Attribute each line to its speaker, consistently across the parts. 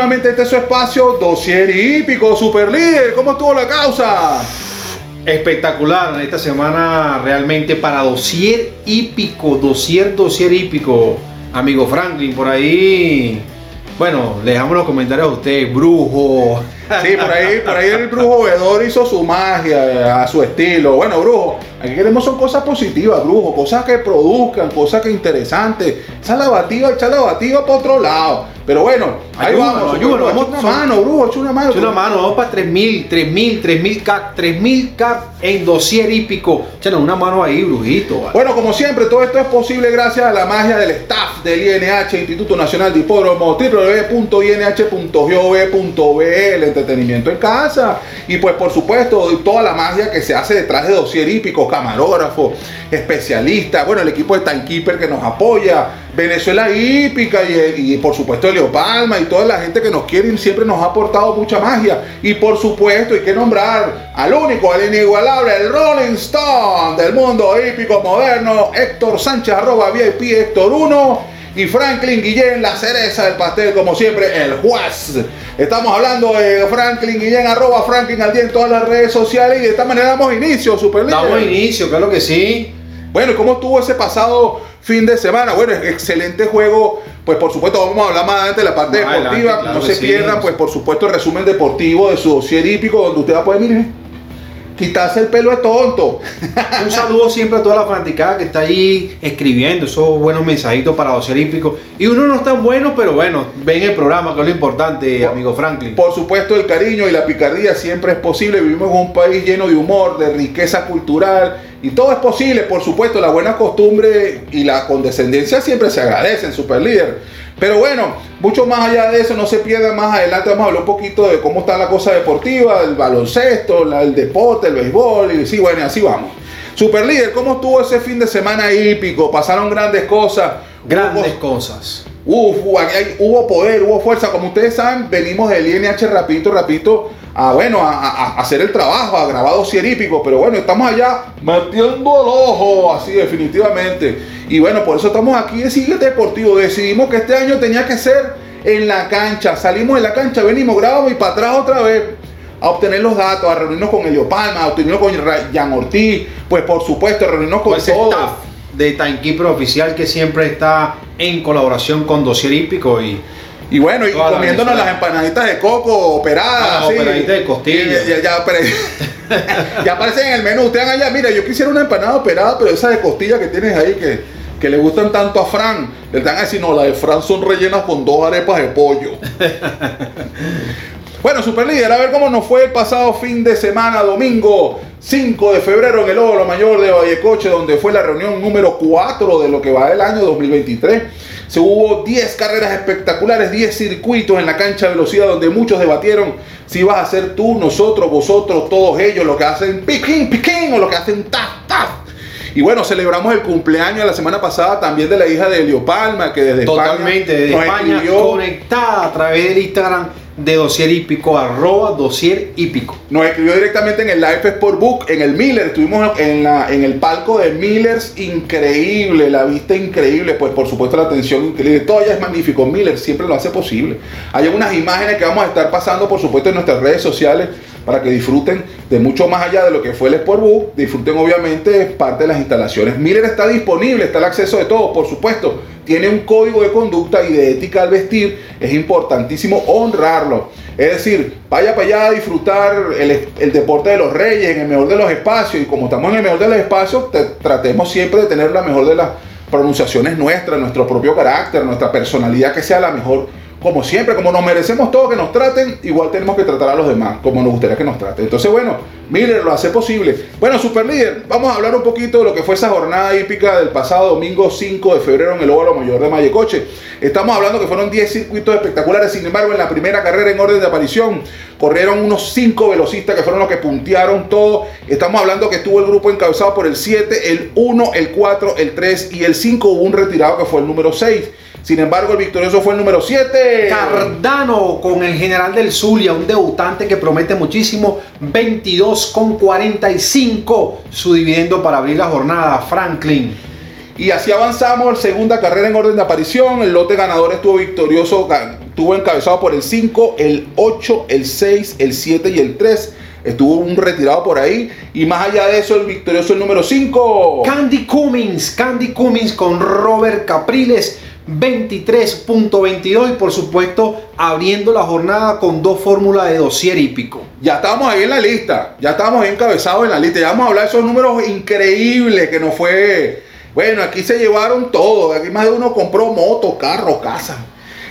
Speaker 1: nuevamente este es su espacio, Dosier Hípico, Super Líder. ¿Cómo estuvo la causa?
Speaker 2: Espectacular esta semana realmente para Dosier Hípico, Dosier, Dosier Hípico. Amigo Franklin, por ahí. Bueno, le dejamos los comentarios a usted, brujo.
Speaker 1: Sí, por ahí, por ahí el brujo vedor hizo su magia a su estilo. Bueno, brujo, aquí queremos son cosas positivas, brujo, cosas que produzcan, cosas que interesantes. Esa lavativa, echa lavativa para otro lado. Pero bueno, ahí vamos,
Speaker 2: ayúdanos,
Speaker 1: vamos, una mano, brujo, echa una mano.
Speaker 2: Echa una mano, vamos para 3000, 3000, 3000 cap, 3000 cap en dosier hípico. Échanos una mano ahí, brujito. ¿vale?
Speaker 1: Bueno, como siempre, todo esto es posible gracias a la magia del staff del INH, Instituto Nacional de Hipódromo, www.inh.gov.be, el entretenimiento en casa. Y pues, por supuesto, toda la magia que se hace detrás de Dosier Hípico, camarógrafo, especialista, bueno, el equipo de Timekeeper que nos apoya, Venezuela Hípica y, por supuesto Elio Palma y toda la gente que nos quiere y siempre nos ha aportado mucha magia. Y por supuesto hay que nombrar al único, al inigualable, el Rolling Stone del mundo hípico moderno, Héctor Sánchez, arroba VIP Héctor 1 y Franklin Guillén, la cereza del pastel, como siempre, el juez. Estamos hablando de Franklin Guillén, arroba Franklin al día en todas las redes sociales y de esta manera damos inicio, super
Speaker 2: Damos inicio, claro que sí.
Speaker 1: Bueno, ¿cómo estuvo ese pasado fin de semana? Bueno, excelente juego. Pues por supuesto vamos a hablar más adelante de la parte más deportiva. Adelante, claro no se sí. pierdan, pues por supuesto el resumen deportivo de su dossier hípico, donde usted va a poder, mirar quitarse el pelo es tonto.
Speaker 2: Un saludo siempre a toda la fanaticada que está ahí escribiendo esos buenos mensajitos para los olímpicos. Y uno no es tan bueno, pero bueno, ven el programa, que es lo importante, por, amigo Franklin.
Speaker 1: Por supuesto, el cariño y la picardía siempre es posible. Vivimos en un país lleno de humor, de riqueza cultural. Y todo es posible, por supuesto, la buena costumbre y la condescendencia siempre se agradecen, super líder. Pero bueno, mucho más allá de eso, no se pierda más adelante. Vamos a hablar un poquito de cómo está la cosa deportiva, el baloncesto, la, el deporte, el béisbol. Y sí, bueno, así vamos. Super líder, ¿cómo estuvo ese fin de semana hípico? Pasaron grandes cosas.
Speaker 2: Grandes hubo, cosas.
Speaker 1: Uf, hubo poder, hubo fuerza. Como ustedes saben, venimos del INH rapidito, rapidito a, bueno, a, a, hacer el trabajo, a grabar dossier hípico, pero bueno, estamos allá metiendo el ojo, así definitivamente. Y bueno, por eso estamos aquí en Sigue Deportivo. Decidimos que este año tenía que ser en la cancha. Salimos de la cancha, venimos, grabamos y para atrás otra vez a obtener los datos, a reunirnos con Elio Palma, a obtenernos con Jan Ortiz, pues por supuesto, a reunirnos con
Speaker 2: pues todo. Staff de Timekeeper Oficial que siempre está en colaboración con Dossier Hípico y
Speaker 1: y bueno, y comiéndonos las empanaditas de coco operadas.
Speaker 2: Ah, operaditas de costilla.
Speaker 1: Ya, ya, ya, ya aparecen en el menú. Ustedes allá, mira, yo quisiera una empanada operada, pero esa de costilla que tienes ahí que, que le gustan tanto a Fran. Le dan a decir, no, las de Fran son rellenas con dos arepas de pollo. bueno, super líder, a ver cómo nos fue el pasado fin de semana, domingo 5 de febrero en el Óvalo Mayor de Vallecoche, donde fue la reunión número 4 de lo que va del año 2023. Se hubo 10 carreras espectaculares, 10 circuitos en la cancha de velocidad donde muchos debatieron si vas a ser tú, nosotros, vosotros, todos ellos, lo que hacen piquín, piquín o lo que hacen taf, taf. Y bueno, celebramos el cumpleaños la semana pasada también de la hija de Elio Palma, que desde
Speaker 2: Totalmente,
Speaker 1: España,
Speaker 2: desde España, escribió, conectada a través del Instagram de Dosier Hípico, arroba Dosier Hípico.
Speaker 1: Nos escribió directamente en el Live Sportbook, en el Miller, estuvimos en, la, en el palco de Millers, increíble, la vista increíble, pues por supuesto la atención increíble, todo ya es magnífico, Miller siempre lo hace posible. Hay unas imágenes que vamos a estar pasando por supuesto en nuestras redes sociales para que disfruten de mucho más allá de lo que fue el Sportbook, disfruten obviamente parte de las instalaciones. Miller está disponible, está el acceso de todo, por supuesto, tiene un código de conducta y de ética al vestir, es importantísimo honrarlo. Es decir, vaya para allá a disfrutar el, el, deporte de los reyes en el mejor de los espacios y como estamos en el mejor de los espacios, te, tratemos siempre de tener la mejor de las pronunciaciones nuestras, nuestro propio carácter, nuestra personalidad que sea la mejor como siempre, como nos merecemos todo que nos traten, igual tenemos que tratar a los demás como nos gustaría que nos traten. Entonces, bueno, Miller lo hace posible. Bueno, super líder, vamos a hablar un poquito de lo que fue esa jornada hípica del pasado domingo 5 de febrero en el Óvalo Mayor de Mayecoche. Estamos hablando que fueron 10 circuitos espectaculares, sin embargo, en la primera carrera en orden de aparición corrieron unos 5 velocistas que fueron los que puntearon todo. Estamos hablando que estuvo el grupo encabezado por el 7, el 1, el 4, el 3 y el 5. Hubo un retirado que fue el número 6. Sin embargo, el victorioso fue el número 7.
Speaker 2: Cardano con el general del Zulia, un debutante que promete muchísimo. 22 con 45 su dividendo para abrir la jornada. Franklin.
Speaker 1: Y así avanzamos, segunda carrera en orden de aparición. El lote ganador estuvo victorioso, estuvo encabezado por el 5, el 8, el 6, el 7 y el 3. Estuvo un retirado por ahí. Y más allá de eso, el victorioso el número 5.
Speaker 2: Candy Cummins, Candy Cummins con Robert Capriles. 23.22 y por supuesto abriendo la jornada con dos fórmulas de dosier hípico.
Speaker 1: Ya estamos ahí en la lista, ya estamos encabezados en la lista, ya vamos a hablar de esos números increíbles que nos fue... Bueno, aquí se llevaron todo, aquí más de uno compró moto, carro, casa.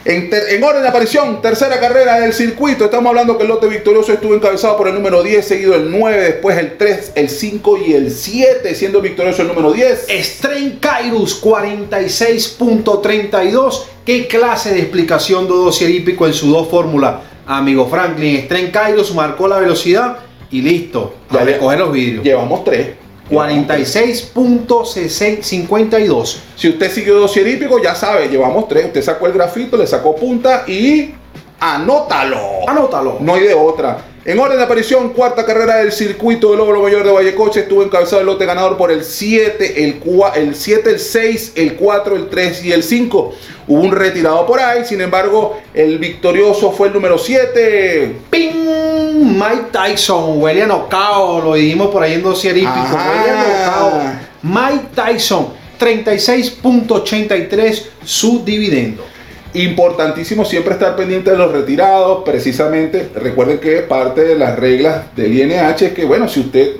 Speaker 1: En, orden de aparición, tercera carrera del circuito. Estamos hablando que el lote victorioso estuvo encabezado por el número 10, seguido el 9, después el 3, el 5 y el 7, siendo victorioso el número 10.
Speaker 2: Stren Kairos 46.32. ¿Qué clase de explicación de dossier hípico en su dos fórmula? Amigo Franklin, Stren Kairos marcó la velocidad y listo.
Speaker 1: A recoger los vidrios. Llevamos 3.
Speaker 2: 46.52.
Speaker 1: Si usted siguió dossier hípico, ya sabe, llevamos tres. Usted sacó el grafito, le sacó punta y anótalo.
Speaker 2: Anótalo.
Speaker 1: No hay de otra. En orden de aparición, cuarta carrera del circuito del Óvalo Mayor de Vallecoche, estuvo encabezado el lote ganador por el 7, el, el 7, el 6, el 4, el 3 y el 5. Hubo un retirado por ahí, sin embargo, el victorioso fue el número 7.
Speaker 2: ¡Ping! Mike Tyson, huele a nocao, lo dijimos por ahí en dossier hípico, huele a Mike Tyson, 36.83 su dividendo.
Speaker 1: Importantísimo siempre estar pendiente de los retirados, precisamente, recuerden que parte de las reglas del INH es que, bueno, si usted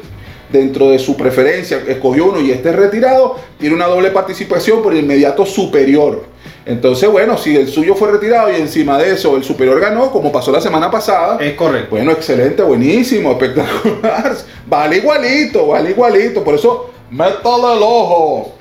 Speaker 1: dentro de su preferencia escogió uno y este retirado, tiene una doble participación por el inmediato superior. Entonces, bueno, si el suyo fue retirado y encima de eso el superior ganó, como pasó la semana pasada.
Speaker 2: Es correcto.
Speaker 1: Bueno, excelente, buenísimo, espectacular. Vale igualito, vale igualito. Por eso, métale el ojo.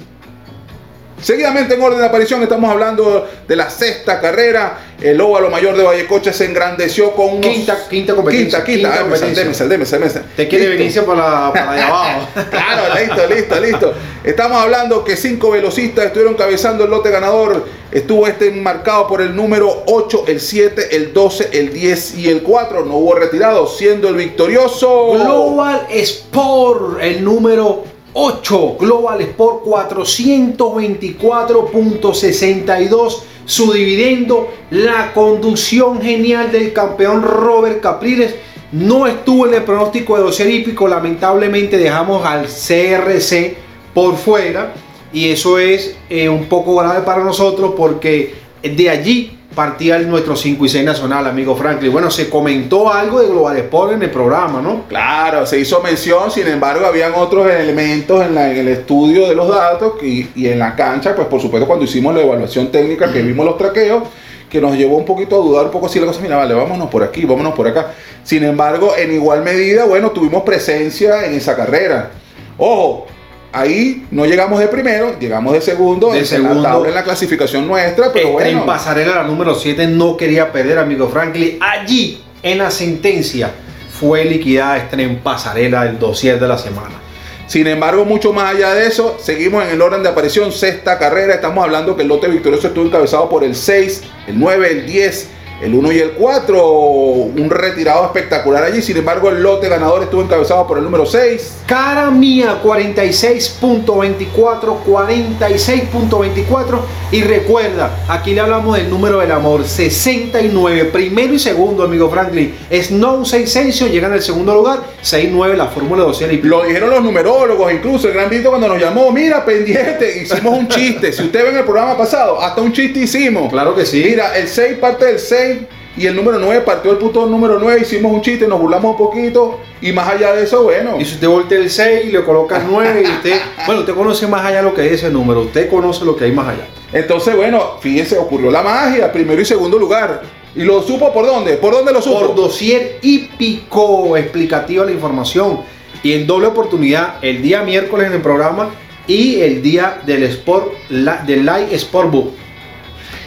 Speaker 1: Seguidamente en orden de aparición estamos hablando de la sexta carrera. El óvalo mayor de Vallecoche se engrandeció con unos...
Speaker 2: Quinta, quinta competencia.
Speaker 1: Quinta, quinta.
Speaker 2: quinta Te quiere venirse para, para allá abajo.
Speaker 1: claro, listo, listo, listo. Estamos hablando que cinco velocistas estuvieron cabezando el lote ganador. Estuvo este marcado por el número 8, el 7, el 12, el 10 y el 4. No hubo retirado, siendo el victorioso...
Speaker 2: Global Sport, el número 8 Global Sport 424.62 su dividendo la conducción genial del campeón Robert Capriles. No estuvo en el pronóstico de dossier hípico. Lamentablemente dejamos al CRC por fuera. Y eso es eh, un poco grave para nosotros porque de allí partía nuestro 5 y 6 nacional, amigo Franklin. Bueno, se comentó algo de Global Sport en el programa, ¿no?
Speaker 1: Claro, se hizo mención, sin embargo, habían otros elementos en, el estudio de los datos y, y, en la cancha, pues por supuesto cuando hicimos la evaluación técnica, que vimos los traqueos, que nos llevó un poquito a dudar un poco si la cosa, mira, vale, vámonos por aquí, vámonos por acá. Sin embargo, en igual medida, bueno, tuvimos presencia en esa carrera. Ojo, Ahí no llegamos de primero, llegamos de segundo,
Speaker 2: de en, segundo,
Speaker 1: la tabla en la clasificación nuestra, pero bueno.
Speaker 2: En pasarela la número 7 no quería perder, amigo Franklin. Allí, en la sentencia, fue liquidada esta en pasarela el dossier de la semana.
Speaker 1: Sin embargo, mucho más allá de eso, seguimos en el orden de aparición, sexta carrera. Estamos hablando que el lote victorioso estuvo encabezado por el 6, el 9, el 10, el 1 y el 4, un retirado espectacular allí. Sin embargo, el lote ganador estuvo encabezado por el número 6.
Speaker 2: Cara mía, 46.24, 46.24. Y recuerda, aquí le hablamos del número del amor, 69. Primero y segundo, amigo Franklin. Snow 6 Sensio llega en el segundo lugar, 6-9 la Fórmula 2
Speaker 1: y Lo dijeron los numerólogos, incluso el gran Vito cuando nos llamó, mira, pendiente, hicimos un chiste. si usted ve en el programa pasado, hasta un chiste hicimos.
Speaker 2: Claro que sí.
Speaker 1: Mira, el 6 parte del 6 y el número 9 partió el puto número 9, hicimos un chiste, nos burlamos un poquito y más allá de eso, bueno.
Speaker 2: Y si usted voltea el 6 y le coloca 9 y usted, bueno, usted conoce más allá lo que es ese número, usted conoce lo que hay más allá.
Speaker 1: Entonces, bueno, fíjese, ocurrió la magia, primero y segundo lugar. ¿Y lo supo por dónde? ¿Por dónde lo supo?
Speaker 2: Por dossier hípico, explicativa la información. Y en doble oportunidad, el día miércoles en el programa y el día del Sport, del Live Sport Book.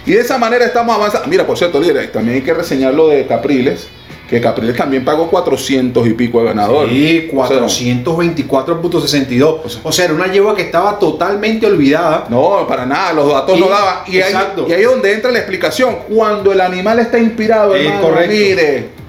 Speaker 1: Y de esa manera estamos avanzando. Mira, por cierto, líder, también hay que reseñar lo de Capriles, que Capriles también pagó 400 y pico de ganador.
Speaker 2: Sí, 424.62. O, sea, era una yegua que estaba totalmente olvidada.
Speaker 1: No, para nada, los datos no daban. Y ahí, y ahí es donde entra la explicación. Cuando el animal está inspirado, hermano, mire,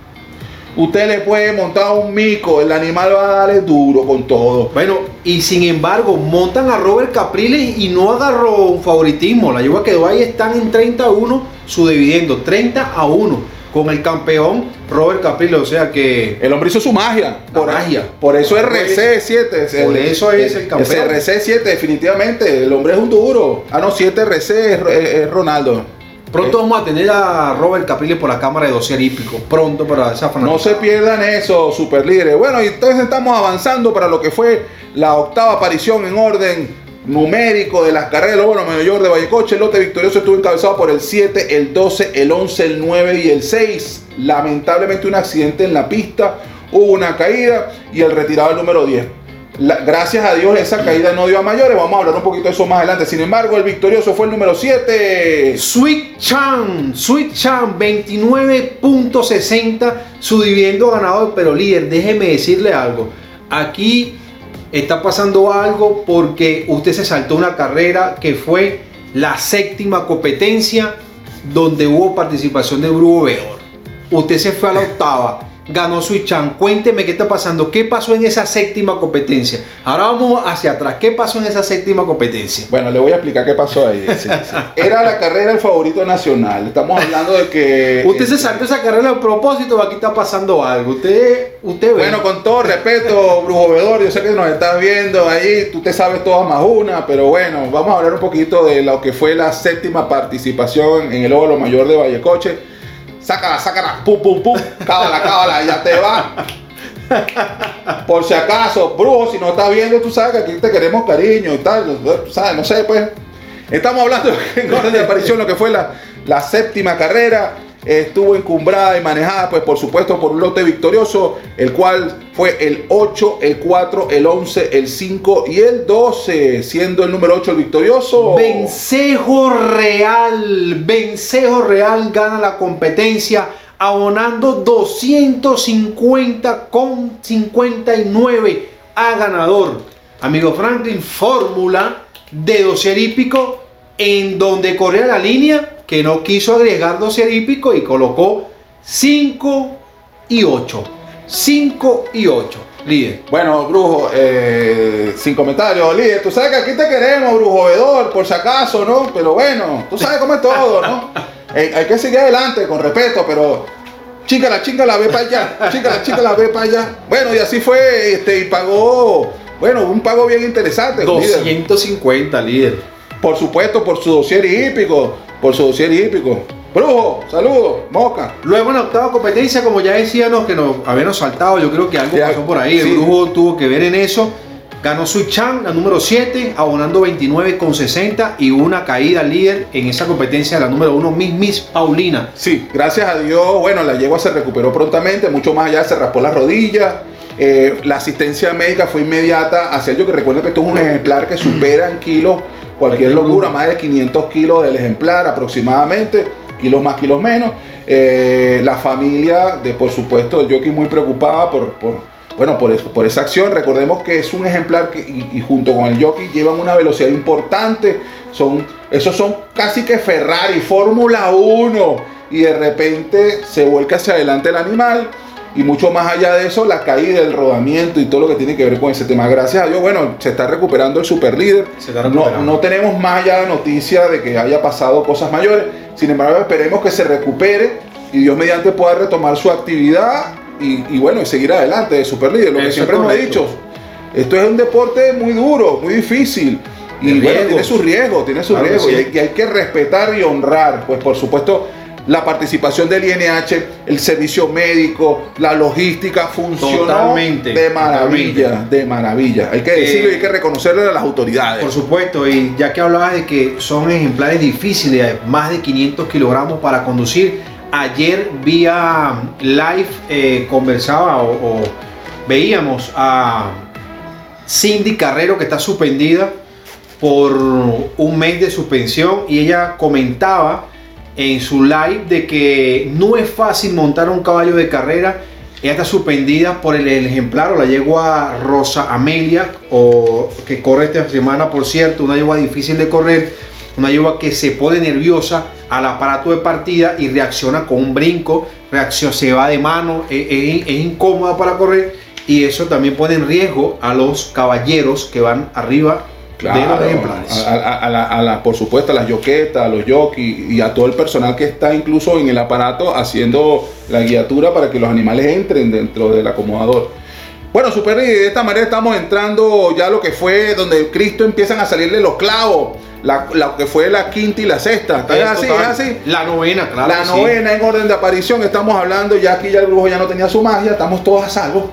Speaker 1: Usted le puede montar un mico, el animal va a darle duro con todo.
Speaker 2: Bueno, y sin embargo, montan a Robert Capriles y no agarró un favoritismo. La yegua quedó ahí, están en 30 a 1 su dividendo, 30 a 1 con el campeón Robert Capriles, o sea que
Speaker 1: el hombre hizo su magia,
Speaker 2: por magia.
Speaker 1: Por eso es RC7,
Speaker 2: por eso es el campeón.
Speaker 1: RC7 definitivamente, el hombre es un duro. Ah no, 7 RC es Ronaldo.
Speaker 2: Pronto vamos a tener a Robert Capriles por la cámara de dossier hípico. Pronto para esa
Speaker 1: No se pierdan eso, super líderes. Bueno, y entonces estamos avanzando para lo que fue la octava aparición en orden numérico de las carreras. Bueno, mayor de Vallecoche, el lote victorioso estuvo encabezado por el 7, el 12, el 11, el 9 y el 6. Lamentablemente un accidente en la pista, hubo una caída y el retirado el número 10 gracias a Dios esa caída no dio a mayores. Vamos a hablar un poquito de eso más adelante. Sin embargo, el victorioso fue el número 7.
Speaker 2: Sweet Chan. Sweet Chan, 29.60. Su dividendo ganador. Pero líder, déjeme decirle algo. Aquí está pasando algo porque usted se saltó una carrera que fue la séptima competencia donde hubo participación de Brujo Beor. Usted se fue a la octava ganó Suichan. Cuénteme qué está pasando, qué pasó en esa séptima competencia. Ahora vamos hacia atrás, ¿qué pasó en esa séptima competencia?
Speaker 1: Bueno, le voy a explicar qué pasó ahí. Era la carrera del favorito nacional. Estamos hablando de que.
Speaker 2: Usted se saltó esa carrera a propósito, aquí está pasando algo. Usted, usted ve.
Speaker 1: Bueno, con todo respeto, Brujo Vedor, yo sé que nos estás viendo ahí, tú te sabes todas más una, pero bueno, vamos a hablar un poquito de lo que fue la séptima participación en el óvalo mayor de Vallecoche sácala, sácala, pum, pum, pum, cábala, cábala, ya te va. Por si acaso, brujo, si no estás viendo, tú sabes que aquí te queremos cariño y tal, ¿sabes? No sé, pues. Estamos hablando en orden de aparición, lo que fue la, la séptima carrera estuvo encumbrada y manejada, pues por supuesto, por un lote victorioso, el cual fue el 8, el 4, el 11, el 5 y el 12, siendo el número 8 el victorioso.
Speaker 2: Vencejo Real, Vencejo Real gana la competencia abonando 250 con 59 a ganador. Amigo Franklin, fórmula de dossier hípico en donde corría la línea que no quiso agregar dossier hípico y colocó 5 y 8. 5 y 8. Líder.
Speaker 1: Bueno, Brujo, eh, sin comentarios, líder. Tú sabes que aquí te queremos, Brujo Vedor, por si acaso, ¿no? Pero bueno, tú sabes cómo es todo, ¿no? Eh, hay que seguir adelante con respeto, pero chica la chica la ve para allá, chica la chica la ve para allá. Bueno, y así fue, este, y pagó, bueno, un pago bien interesante.
Speaker 2: 250, líder.
Speaker 1: Por supuesto, por su dossier hípico, por su dossier hípico. Brujo, saludos, Moca.
Speaker 2: Luego en la octava competencia, como ya decíamos, que nos habíamos saltado, yo creo que algo pasó por ahí. El Brujo tuvo que ver en eso. Ganó Sui Chan, la número 7, abonando 29,60 y una caída líder en esa competencia, la número 1, Miss Miss Paulina.
Speaker 1: Sí, gracias a Dios, bueno, la yegua se recuperó prontamente, mucho más allá, se raspó las rodillas. Eh, la asistencia médica fue inmediata hacia ello, que recuerden que esto es un ejemplar que supera en kilos cualquier locura, más de 500 kilos del ejemplar aproximadamente, kilos más, kilos menos. Eh, la familia, de por supuesto, el jockey muy preocupada por, bueno, por, eso, por esa acción. Recordemos que es un ejemplar que, y, junto con el jockey llevan una velocidad importante. Son, esos son casi que Ferrari, Fórmula 1. Y de repente se vuelca hacia adelante el animal y mucho más allá de eso, la caída, el rodamiento y todo lo que tiene que ver con ese tema. Gracias a Dios, bueno, se está recuperando el super líder. No, no, tenemos más allá de noticia de que haya pasado cosas mayores. Sin embargo, esperemos que se recupere y Dios mediante pueda retomar su actividad y, bueno, y seguir adelante de super líder. Lo que siempre hemos dicho, esto es un deporte muy duro, muy difícil. Y bueno, tiene su riesgo, tiene su riesgo. Y, hay, y hay que respetar y honrar. Pues por supuesto la participación del INH, el servicio médico, la logística funcionó de maravilla, de maravilla. Hay que decirlo y hay que reconocerle a las autoridades.
Speaker 2: Por supuesto, y ya que hablabas de que son ejemplares difíciles, más de 500 kilogramos para conducir, ayer vía live eh, conversaba o, o veíamos a Cindy Carrero que está suspendida por un mes de suspensión y ella comentaba en su live de que no es fácil montar un caballo de carrera. Ella está suspendida por el, ejemplar o la yegua Rosa Amelia, o que corre esta semana, por cierto, una yegua difícil de correr, una yegua que se pone nerviosa al aparato de partida y reacciona con un brinco, reacciona, se va de mano, es, es- es incómoda para correr y eso también pone en riesgo a los caballeros que van arriba de los
Speaker 1: Claro,
Speaker 2: ejemplares.
Speaker 1: a, a- a la- a la- por supuesto a las yoquetas, a los jockeys y a todo el personal que está incluso en el aparato haciendo la guiatura para que los animales entren dentro del acomodador. Bueno, Super Lee, de esta manera estamos entrando ya a lo que fue donde Cristo empiezan a salirle los clavos, la, la que fue la quinta y la sexta. ¿Es así? ¿Es así?
Speaker 2: La novena, claro.
Speaker 1: la
Speaker 2: sí.
Speaker 1: novena en orden de aparición, estamos hablando, ya aquí ya el brujo ya no tenía su magia, estamos todos a salvo.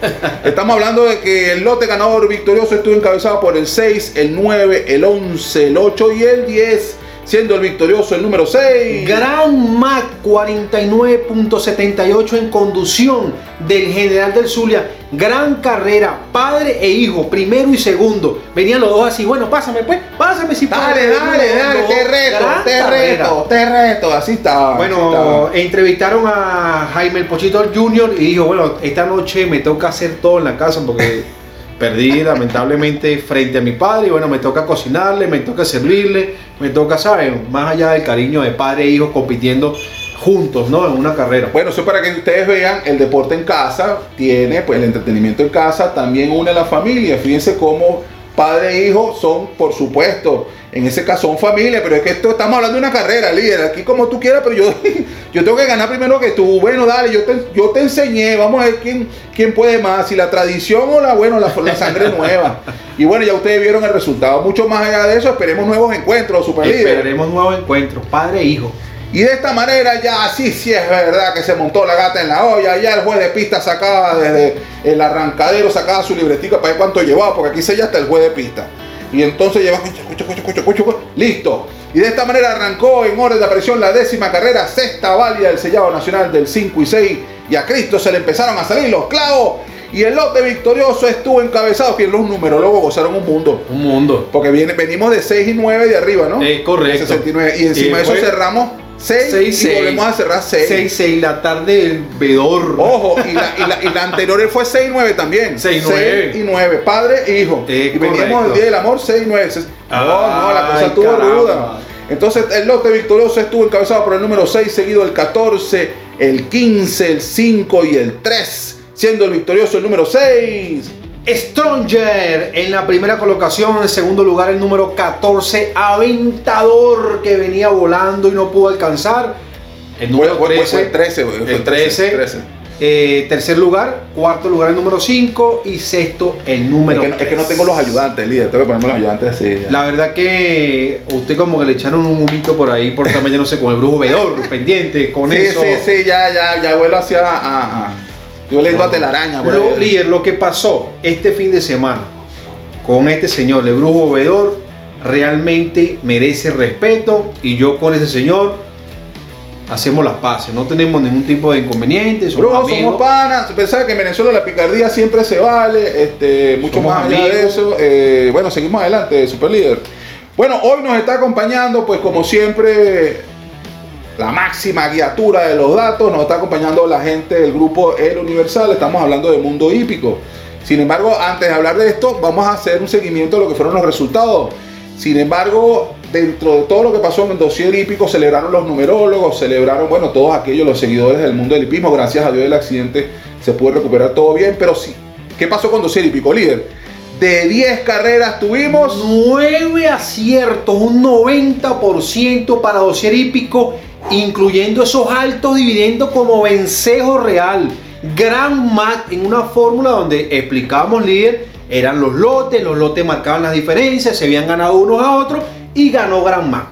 Speaker 1: estamos hablando de que el lote ganador victorioso estuvo encabezado por el 6, el 9, el 11, el 8 y el 10, siendo el victorioso el número 6.
Speaker 2: Gran Mac 49.78 en conducción del general del Zulia. Gran carrera, padre e hijo, primero y segundo. Venían los dos así, bueno, pásame pues, pásame si
Speaker 1: Dale,
Speaker 2: puedes".
Speaker 1: dale, dale,
Speaker 2: Los
Speaker 1: te reto, te reto, te reto, así está.
Speaker 2: Bueno, entrevistaron a Jaime el Pochito Junior y dijo, bueno, esta noche me toca hacer todo en la casa porque perdí lamentablemente frente a mi padre y bueno, me toca cocinarle, me toca servirle, me toca, ¿saben? Más allá del cariño de padre e hijo compitiendo juntos, ¿no? En una carrera.
Speaker 1: Bueno, eso para que ustedes vean, el deporte en casa tiene, pues el entretenimiento en casa también une a la familia. Fíjense cómo padre e hijo son, por supuesto, en ese caso son familia, pero es que esto estamos hablando de una carrera, líder. Aquí como tú quieras, pero yo, yo tengo que ganar primero que tú. Bueno, dale, yo te, yo te enseñé, vamos a ver quién, quién puede más, si la tradición o la, bueno, la, la sangre nueva. Y bueno, ya ustedes vieron el resultado. Mucho más allá de eso, esperemos nuevos encuentros, super líder.
Speaker 2: Esperaremos nuevos encuentros, padre e hijo.
Speaker 1: Y de esta manera ya sí, sí es verdad que se montó la gata en la olla. Ya el juez de pista sacaba desde el arrancadero, sacaba su libretica para ver cuánto llevaba, porque aquí se ya está el juez de pista. Y entonces lleva, listo. Y de esta manera arrancó en orden de aparición la décima carrera, sexta válida del sellado nacional del 5 y 6. Y a Cristo se le empezaron a salir los clavos. Y el lote victorioso estuvo encabezado, que los numerólogos gozaron un mundo.
Speaker 2: Un mundo.
Speaker 1: Porque viene, venimos de 6 y 9 de arriba, ¿no?
Speaker 2: Eh, correcto.
Speaker 1: 69. Y encima de eso cerramos 6
Speaker 2: seis,
Speaker 1: y
Speaker 2: seis.
Speaker 1: volvemos a cerrar 6.
Speaker 2: 6, 6, la tarde del vedor.
Speaker 1: Ojo, y la, y, la, y la anterior fue 6 y 9 también.
Speaker 2: Seis y nueve.
Speaker 1: Seis y 9, padre e hijo.
Speaker 2: Eh,
Speaker 1: y
Speaker 2: correcto.
Speaker 1: del Día del Amor 6 y 9. No, no, la cosa
Speaker 2: Ay,
Speaker 1: estuvo
Speaker 2: caramba.
Speaker 1: ruda. Entonces el lote victorioso estuvo encabezado por el número 6, seguido el 14, el 15, el 5 y el 3, siendo el victorioso el número 6.
Speaker 2: Stronger en la primera colocación, en segundo lugar el número 14, Aventador que venía volando y no pudo alcanzar. El número
Speaker 1: fue-
Speaker 2: 13,
Speaker 1: fue el 13. fue
Speaker 2: el 13.
Speaker 1: 13.
Speaker 2: eh, tercer lugar, cuarto lugar el número 5 y sexto el
Speaker 1: Es
Speaker 2: número
Speaker 1: que, no- es que no
Speaker 2: 3.
Speaker 1: tengo los ayudantes, líder. Tengo que ponerme los ayudantes así. ya.
Speaker 2: La verdad que usted como que le echaron un humito por ahí, por también no sé, con el brujo vedor, pendiente, con
Speaker 1: sí,
Speaker 2: eso.
Speaker 1: sí, sí, ya, ya, ya vuelo hacia. A, a, yo le a telaraña. ahí.
Speaker 2: líder, lo que pasó este fin de semana con este señor, el brujo vedor, realmente merece respeto y yo con ese señor hacemos las paces, no tenemos ningún tipo de inconveniente, somos
Speaker 1: Bro,
Speaker 2: amigos.
Speaker 1: somos panas. Pensaba que en Venezuela la picardía siempre se vale. Este, mucho
Speaker 2: Somos
Speaker 1: más allá de eso. Eh, bueno, seguimos adelante, super líder. Bueno, hoy nos está acompañando, pues como siempre, la máxima guiatura de los datos. Nos está acompañando la gente del grupo El Universal. Estamos hablando de mundo hípico. Sin embargo, antes de hablar de esto, vamos a hacer un seguimiento de lo que fueron los resultados. Sin embargo, dentro de todo lo que pasó en el dossier hípico, celebraron los numerólogos, celebraron, bueno, todos aquellos, los seguidores del mundo del hipismo. Gracias a Dios el accidente se pudo recuperar todo bien, pero sí. ¿Qué pasó con dossier hípico, líder? De 10 carreras tuvimos
Speaker 2: 9 aciertos, un 90% para dossier hípico, incluyendo esos altos dividendos como vencejo real. Gran Mac en una fórmula donde explicábamos, líder, eran los lotes, los lotes marcaban las diferencias, se habían ganado unos a otros y ganó Gran Mac.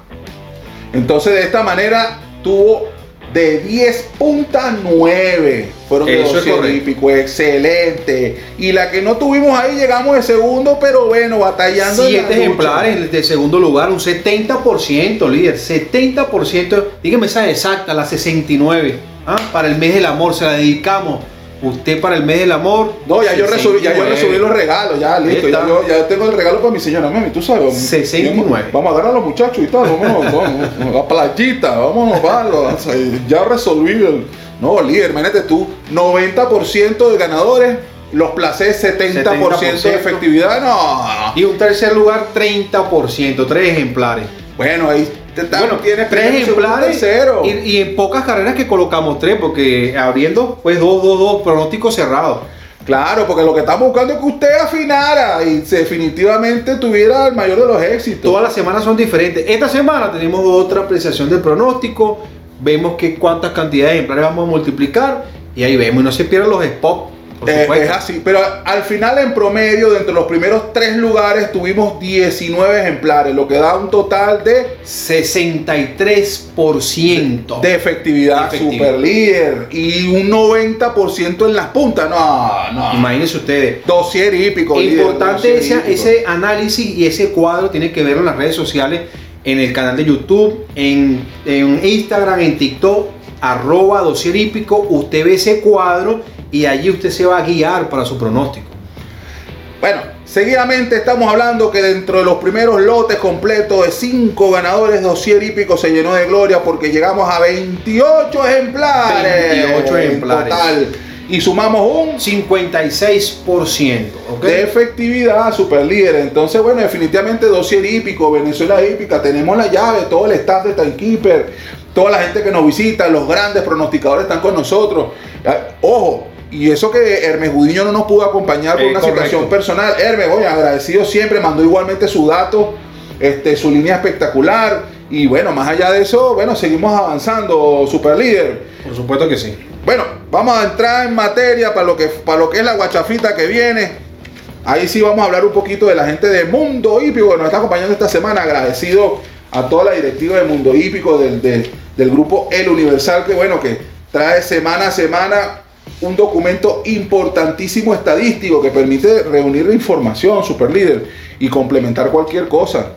Speaker 1: Entonces, de esta manera, tuvo de 10 puntas 9. Fueron de
Speaker 2: Eso es
Speaker 1: dossier
Speaker 2: correcto.
Speaker 1: hípico, excelente. Y la que no tuvimos ahí, llegamos de segundo, pero bueno, batallando.
Speaker 2: Siete ejemplares de segundo lugar, un 70%, líder, 70%, dígame esa exacta, la 69, ¿ah? para el mes del amor, se la dedicamos. Usted para el mes del amor.
Speaker 1: No, ya yo, resolví, ya yo
Speaker 2: 69.
Speaker 1: resolví los regalos, ya listo. Ya, yo, ya tengo el regalo para mi señora, mami, tú sabes.
Speaker 2: 69.
Speaker 1: Vamos a agarrar a los muchachos y tal, vámonos, vamos, a la playita, vámonos, vamos. o sea, Ya resolví el. No, líder, imagínate tú, 90% de ganadores, los placés 70%,
Speaker 2: 70%.
Speaker 1: de efectividad, no.
Speaker 2: Y un tercer lugar, 30%, tres ejemplares.
Speaker 1: Bueno, ahí
Speaker 2: bueno, tienes tres ejemplares y, y, en pocas carreras que colocamos tres, porque abriendo pues dos, dos, dos pronósticos cerrados.
Speaker 1: Claro, porque lo que estamos buscando es que usted afinara y definitivamente tuviera el mayor de los éxitos.
Speaker 2: Todas las semanas son diferentes. Esta semana tenemos otra apreciación del pronóstico. Vemos que cuántas cantidades de ejemplares vamos a multiplicar y ahí vemos. Y no se pierdan los spots
Speaker 1: eh, es así, pero al final en promedio, dentro de los primeros tres lugares, tuvimos 19 ejemplares, lo que da un total de
Speaker 2: 63%
Speaker 1: de efectividad, super líder y un 90% en las puntas. No, no.
Speaker 2: Imagínense ustedes.
Speaker 1: Dosier hípico.
Speaker 2: Importante ese, ese análisis y ese cuadro tiene que verlo en las redes sociales, en el canal de YouTube, en, en Instagram, en TikTok, arroba dosier hípico. Usted ve ese cuadro y allí usted se va a guiar para su pronóstico.
Speaker 1: Bueno, seguidamente estamos hablando que dentro de los primeros lotes completos de 5 ganadores, dossier hípico se llenó de gloria porque llegamos a 28 ejemplares.
Speaker 2: 28 ejemplares.
Speaker 1: Total. Y sumamos un
Speaker 2: 56%
Speaker 1: de efectividad super líder. Entonces, bueno, definitivamente dossier hípico, Venezuela hípica, tenemos la llave, todo el staff de Timekeeper, toda la gente que nos visita, los grandes pronosticadores están con nosotros. Ah, ojo, y eso que Hermes Gudiño no nos pudo acompañar por una situación personal. Hermes, voy agradecido siempre, mandó igualmente su dato, este, su línea espectacular. Y bueno, más allá de eso, bueno, seguimos avanzando, super líder.
Speaker 2: Por supuesto que sí.
Speaker 1: Bueno, vamos a entrar en materia para lo que, para lo que es la guachafita que viene. Ahí sí vamos a hablar un poquito de la gente de Mundo Hípico que nos está acompañando esta semana. Agradecido a toda la directiva de Mundo Hípico del, del grupo El Universal, que bueno, que trae semana a semana un documento importantísimo estadístico que permite reunir la información, super líder, y complementar cualquier cosa.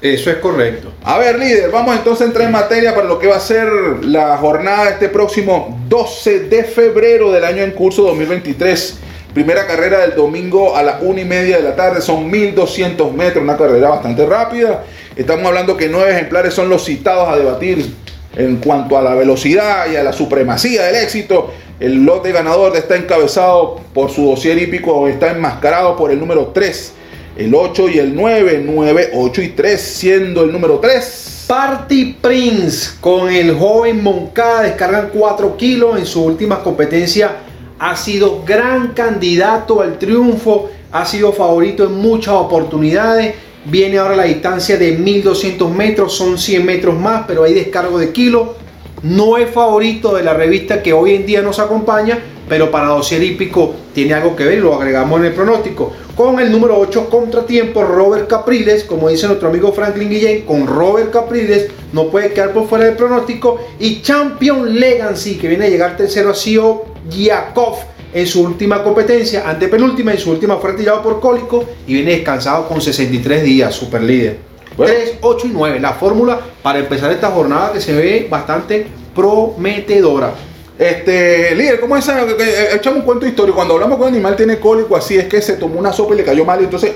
Speaker 2: Eso es correcto.
Speaker 1: A ver, líder, vamos entonces a entrar en materia para lo que va a ser la jornada este próximo 12 de febrero del año en curso 2023. Primera carrera del domingo a las 1 y media de la tarde, son 1200 metros, una carrera bastante rápida. Estamos hablando que nueve ejemplares son los citados a debatir en cuanto a la velocidad y a la supremacía del éxito. El lote ganador está encabezado por su dossier hípico, está enmascarado por el número 3, el 8 y el 9, 9, 8 y 3, siendo el número 3.
Speaker 2: Party Prince con el joven Moncada descargan 4 kilos en su última competencia. Ha sido gran candidato al triunfo, ha sido favorito en muchas oportunidades. Viene ahora la distancia de 1200 metros, son 100 metros más, pero hay descargo de kilos no es favorito de la revista que hoy en día nos acompaña, pero para dossier hípico tiene algo que ver lo agregamos en el pronóstico. Con el número 8, contratiempo, Robert Capriles, como dice nuestro amigo Franklin Guillén, con Robert Capriles no puede quedar por fuera del pronóstico. Y Champion Legacy, que viene a llegar tercero, ha sido Yakov en su última competencia, antepenúltima, en su última fue retirado por cólico y viene descansado con 63 días, super líder. 3, 8 y 9. La fórmula para empezar esta jornada que se ve bastante prometedora.
Speaker 1: Este, líder, ¿cómo es esa? Eh, echamos un cuento histórico. Cuando hablamos con un animal tiene cólico, así es que se tomó una sopa y le cayó mal. Y entonces,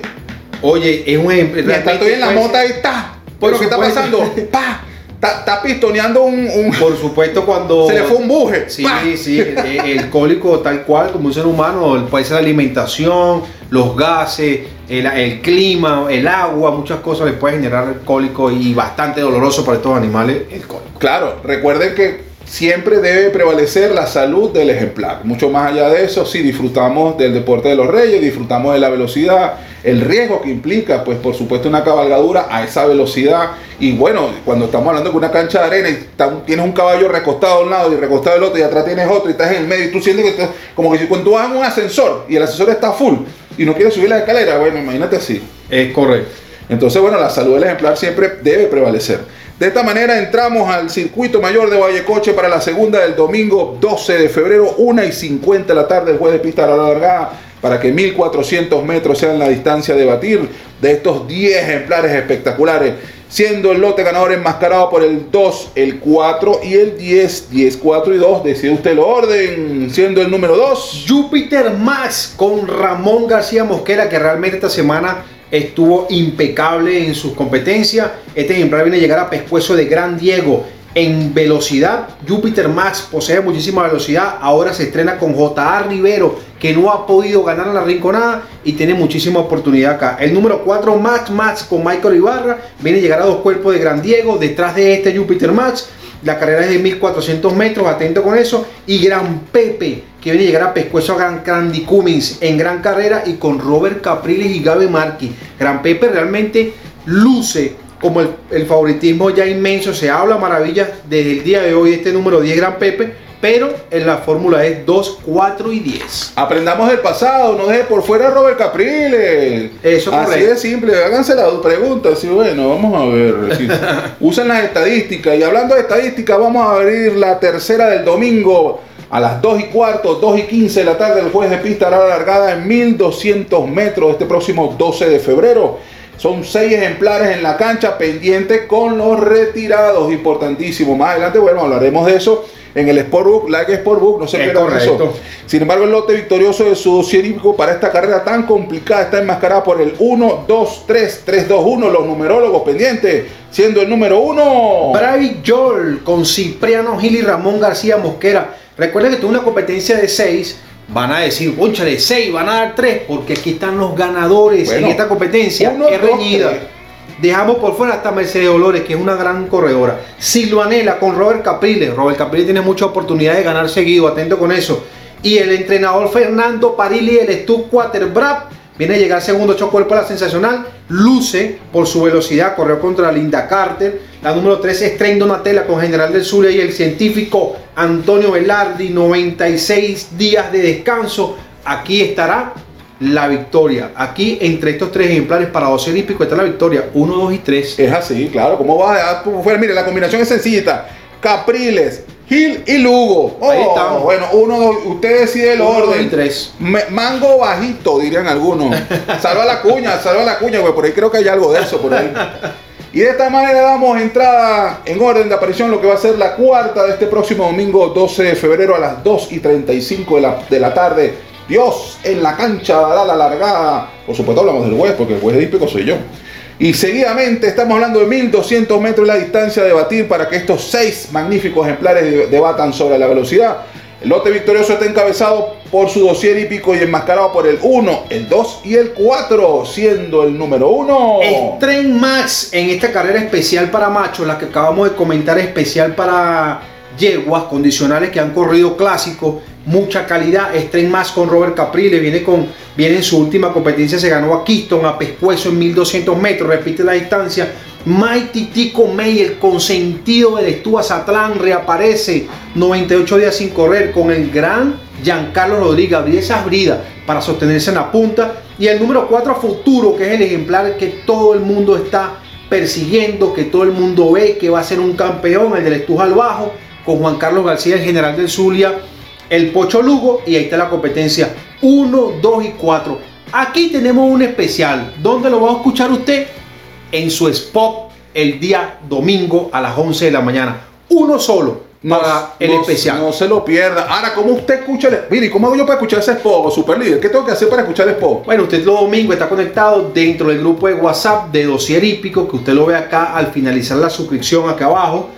Speaker 2: oye, es un.
Speaker 1: Estoy en la mota y está. ¿Pero qué está pasando? ¡Pah! Está, pistoneando un,
Speaker 2: Por supuesto, cuando.
Speaker 1: Se le fue un buje.
Speaker 2: Sí, sí. El, cólico, tal cual, como un ser humano, puede ser la alimentación, los gases, el, clima, el agua, muchas cosas le puede generar el cólico y bastante doloroso para estos animales el cólico.
Speaker 1: Claro, recuerden que siempre debe prevalecer la salud del ejemplar. Mucho más allá de eso, si disfrutamos del deporte de los reyes, disfrutamos de la velocidad, el riesgo que implica, pues por supuesto una cabalgadura a esa velocidad. Y bueno, cuando estamos hablando de una cancha de arena y tienes un caballo recostado a un lado y recostado al otro y atrás tienes otro y estás en el medio y tú sientes que estás, como que si cuando vas en un ascensor y el ascensor está full y no quieres subir la escalera, bueno, imagínate así.
Speaker 2: Es correcto.
Speaker 1: Entonces, bueno, la salud del ejemplar siempre debe prevalecer. De esta manera entramos al circuito mayor de Vallecoche para la segunda del domingo 12 de febrero, 1 y 50 de la tarde, el juez de pista a la largada para que 1400 metros sean la distancia de batir de estos 10 ejemplares espectaculares, siendo el lote ganador enmascarado por el 2, el 4 y el 10, 10, 4 y 2, decide usted el orden, siendo el número 2.
Speaker 2: Júpiter Max con Ramón García Mosquera, que realmente esta semana estuvo impecable en sus competencias. Este ejemplar viene a llegar a pescuezo de Gran Diego en velocidad. Jupiter Max posee muchísima velocidad. Ahora se estrena con J.A. Rivero, que no ha podido ganar en la rinconada y tiene muchísima oportunidad acá. El número 4, Max Max con Michael Ibarra. Viene a llegar a dos cuerpos de Gran Diego. Detrás de este Jupiter Max. La carrera es de 1400 metros, atento con eso. Y Gran Pepe, que viene a llegar a Pescuezo a Gran Candy Cummins en gran carrera y con Robert Capriles y Gabe Marqui. Gran Pepe realmente luce como el, favoritismo ya inmenso, se habla maravillas desde el día de hoy, este número 10 Gran Pepe, pero en la fórmula es 2, 4 y 10.
Speaker 1: Aprendamos del pasado, no deje por fuera a Robert Capriles. Eso Así de simple, háganse la pregunta, así bueno, vamos a ver. Usen las estadísticas y hablando de estadísticas, vamos a abrir la tercera del domingo a las 2 y cuarto, 2 y 15 de la tarde, el juez de pista hará la largada en 1200 metros este próximo 12 de febrero. Son seis ejemplares en la cancha pendientes con los retirados. Importantísimo. Más adelante, bueno, hablaremos de eso en el Sportbook, like Sportbook, no se pierdan eso. Sin embargo, el lote victorioso de su dossier para esta carrera tan complicada está enmascarado por el 1, 2, 3, 3, 2, 1, los numerólogos pendientes, siendo el número 1.
Speaker 2: Bray Joel con Cipriano Gil y Ramón García Mosquera. Recuerden que tuvo una competencia de 6 van a decir, de 6, van a dar 3, porque aquí están los ganadores en esta competencia. es reñida. Dejamos por fuera hasta Mercedes Dolores, que es una gran corredora. Silvanela con Robert Capriles. Robert Capriles tiene mucha oportunidad de ganar seguido, atento con eso. Y el entrenador Fernando Parili, el Stu Quaterbrap, viene a llegar segundo, ocho cuerpo la sensacional. Luce por su velocidad, corrió contra Linda Carter. La número 3 es Train Donatella con General del Zulia y el científico Antonio Velardi, 96 días de descanso. Aquí estará la victoria. Aquí entre estos tres ejemplares para 12 olímpicos está la victoria. 1, 2 y 3.
Speaker 1: Es así, claro. ¿Cómo va a fuera? Mire, la combinación es sencillita. Capriles, Gil y Lugo. Ahí oh, estamos. Bueno, uno, usted decide el orden. 2 y
Speaker 2: 3.
Speaker 1: mango bajito, dirían algunos. salva la cuña, salva la cuña, güey. Por ahí creo que hay algo de eso por ahí. Y de esta manera damos entrada en orden de aparición lo que va a ser la cuarta de este próximo domingo 12 de febrero a las 2 y 35 de la, de la tarde. Dios en la cancha dará la largada. Por supuesto hablamos del juez porque el juez hípico soy yo. Y seguidamente estamos hablando de 1200 metros la distancia de batir para que estos seis magníficos ejemplares debatan sobre la velocidad. El lote victorioso está encabezado por su dossier hípico y enmascarado por el 1, el 2 y el 4, siendo el número 1.
Speaker 2: El tren Max en esta carrera especial para machos, la que acabamos de comentar, especial para yeguas condicionales que han corrido clásicos, mucha calidad. Tren Max con Robert Caprile, viene, con, viene en su última competencia, se ganó a Keystone, a Pescuezo en 1200 metros, repite la distancia Mighty Tico May, el consentido del Estúa Satlán, reaparece 98 días sin correr con el gran Giancarlo Rodríguez, abrir esa brida para sostenerse en la punta. Y el número 4 Futuro, que es el ejemplar que todo el mundo está persiguiendo, que todo el mundo ve que va a ser un campeón, el del Estuja al Bajo, con Juan Carlos García, el general del Zulia, el Pocho Lugo, y ahí está la competencia 1, 2 y 4. Aquí tenemos un especial. ¿Dónde lo va a escuchar usted? en su spot el día domingo a las 11 de la mañana. Uno solo para el especial.
Speaker 1: No se lo pierda. Ahora, ¿cómo usted escucha el Mire, ¿cómo hago yo para escuchar ese spot, super líder? ¿Qué tengo que hacer para escuchar el spot?
Speaker 2: Bueno, usted los domingos está conectado dentro del grupo de WhatsApp de Dosier Hípico, que usted lo ve acá al finalizar la suscripción acá abajo,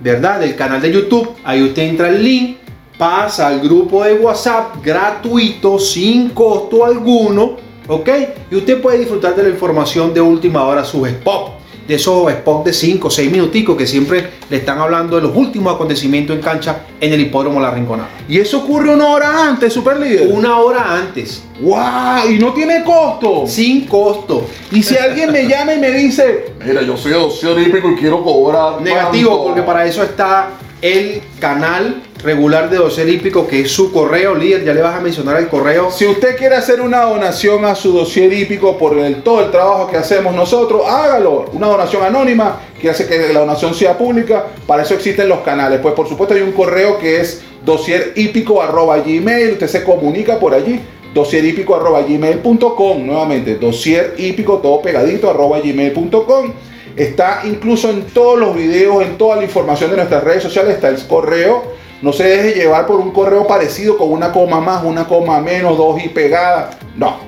Speaker 2: ¿verdad? Del canal de YouTube. Ahí usted entra el link, pasa al grupo de WhatsApp gratuito, sin costo alguno ¿ok? Y usted puede disfrutar de la información de última hora, sus spots, de esos spots de 5 o 6 minuticos que siempre le están hablando de los últimos acontecimientos en cancha en el hipódromo La Rinconada.
Speaker 1: Y eso ocurre una hora antes, Super Líder.
Speaker 2: Una hora antes.
Speaker 1: ¡Wow! Y no tiene costo.
Speaker 2: Sin costo.
Speaker 1: Y si alguien me llama y me dice, mira, yo soy adopción hípico y quiero cobrar.
Speaker 2: Negativo, porque para eso está el canal regular de dossier hípico, que es su correo, líder, ya le vas a mencionar el correo.
Speaker 1: Si usted quiere hacer una donación a su dossier hípico por el, todo el trabajo que hacemos nosotros, hágalo. Una donación anónima que hace que la donación sea pública. Para eso existen los canales. Pues por supuesto hay un correo que es gmail Usted se comunica por allí gmail.com nuevamente dossier hípico todo pegadito arroba gmail.com está incluso en todos los videos en toda la información de nuestras redes sociales está el correo no se deje llevar por un correo parecido con una coma más, una coma menos, dos y pegada. No.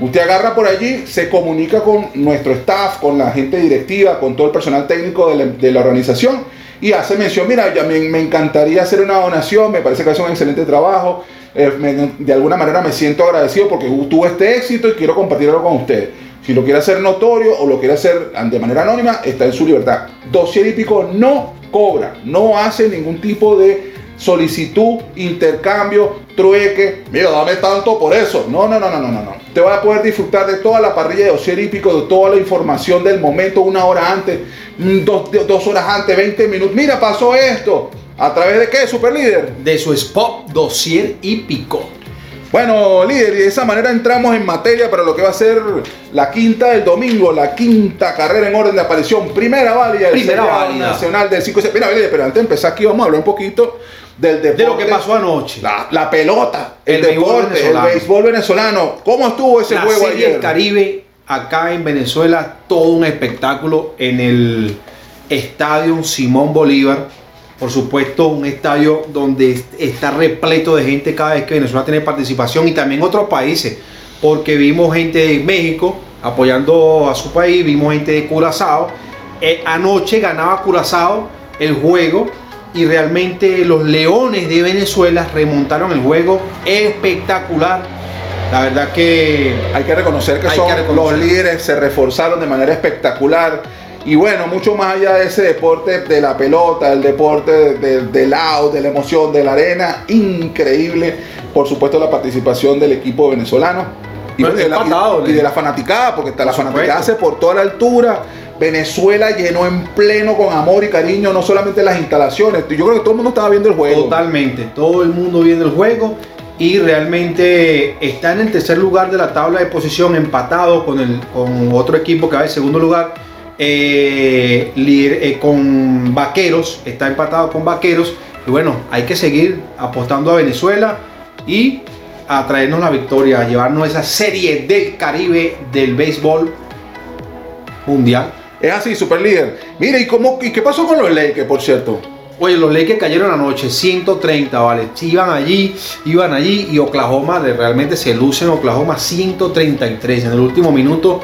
Speaker 1: Usted agarra por allí, se comunica con nuestro staff, con la gente directiva, con todo el personal técnico de la, organización y hace mención, mira, ya me, encantaría hacer una donación, me parece que hace un excelente trabajo, eh, de alguna manera me siento agradecido porque tuve este éxito y quiero compartirlo con ustedes. Si lo quiere hacer notorio o lo quiere hacer de manera anónima, está en su libertad. Dossier hípico no cobra, no hace ningún tipo de solicitud, intercambio, trueque. Mira, dame tanto por eso. No, no, no, no, no, no. Te vas a poder disfrutar de toda la parrilla de dossier hípico, de toda la información del momento, una hora antes, mm, dos, dos horas antes, 20 minutos. Mira, pasó esto. ¿A través de qué, super líder?
Speaker 2: De su spot dossier hípico.
Speaker 1: Bueno, líder, y de esa manera entramos en materia para lo que va a ser la quinta del domingo, la quinta carrera en orden de aparición, primera válida del nacional del 5 Mira, líder, pero antes de empezar aquí vamos a hablar un poquito del deporte.
Speaker 2: De lo que pasó anoche.
Speaker 1: La, la pelota, el,
Speaker 2: El
Speaker 1: deporte, el béisbol venezolano. ¿Cómo estuvo ese
Speaker 2: la
Speaker 1: juego
Speaker 2: Serie
Speaker 1: ayer?
Speaker 2: del Caribe acá en Venezuela, todo un espectáculo en el Estadio Simón Bolívar. Por supuesto, un estadio donde está repleto de gente cada vez que Venezuela tiene participación y también otros países, porque vimos gente de México apoyando a su país, vimos gente de Curazao. Eh, anoche ganaba Curazao el juego y realmente los Leones de Venezuela remontaron el juego espectacular. La verdad que
Speaker 1: Hay que reconocer que son
Speaker 2: que reconocer.
Speaker 1: los líderes, se reforzaron de manera espectacular. Y bueno, mucho más allá de ese deporte de la pelota, el deporte de- de- del out, de la emoción, de la arena, increíble. Por supuesto, la participación del equipo venezolano. Y, de la,
Speaker 2: empatado,
Speaker 1: y- y de la fanaticada, porque está la fanaticada se por toda la altura. Venezuela llenó en pleno con amor y cariño, no solamente las instalaciones. Yo creo que todo el mundo estaba viendo el juego.
Speaker 2: Totalmente, todo el mundo viendo el juego y realmente está en el tercer lugar de la tabla de posición empatado con, el, con otro equipo que va en segundo lugar. Eh, eh, con Vaqueros, está empatado con Vaqueros. Y bueno, hay que seguir apostando a Venezuela y a traernos la victoria, a llevarnos esa serie del Caribe del béisbol mundial.
Speaker 1: Es así, super líder. Mire, ¿y, cómo, ¿y qué pasó con los Lakers, por cierto?
Speaker 2: Oye, los Lakers cayeron anoche, 130, ¿vale? Iban allí, iban allí y Oklahoma de- realmente se luce en Oklahoma 133. En el último minuto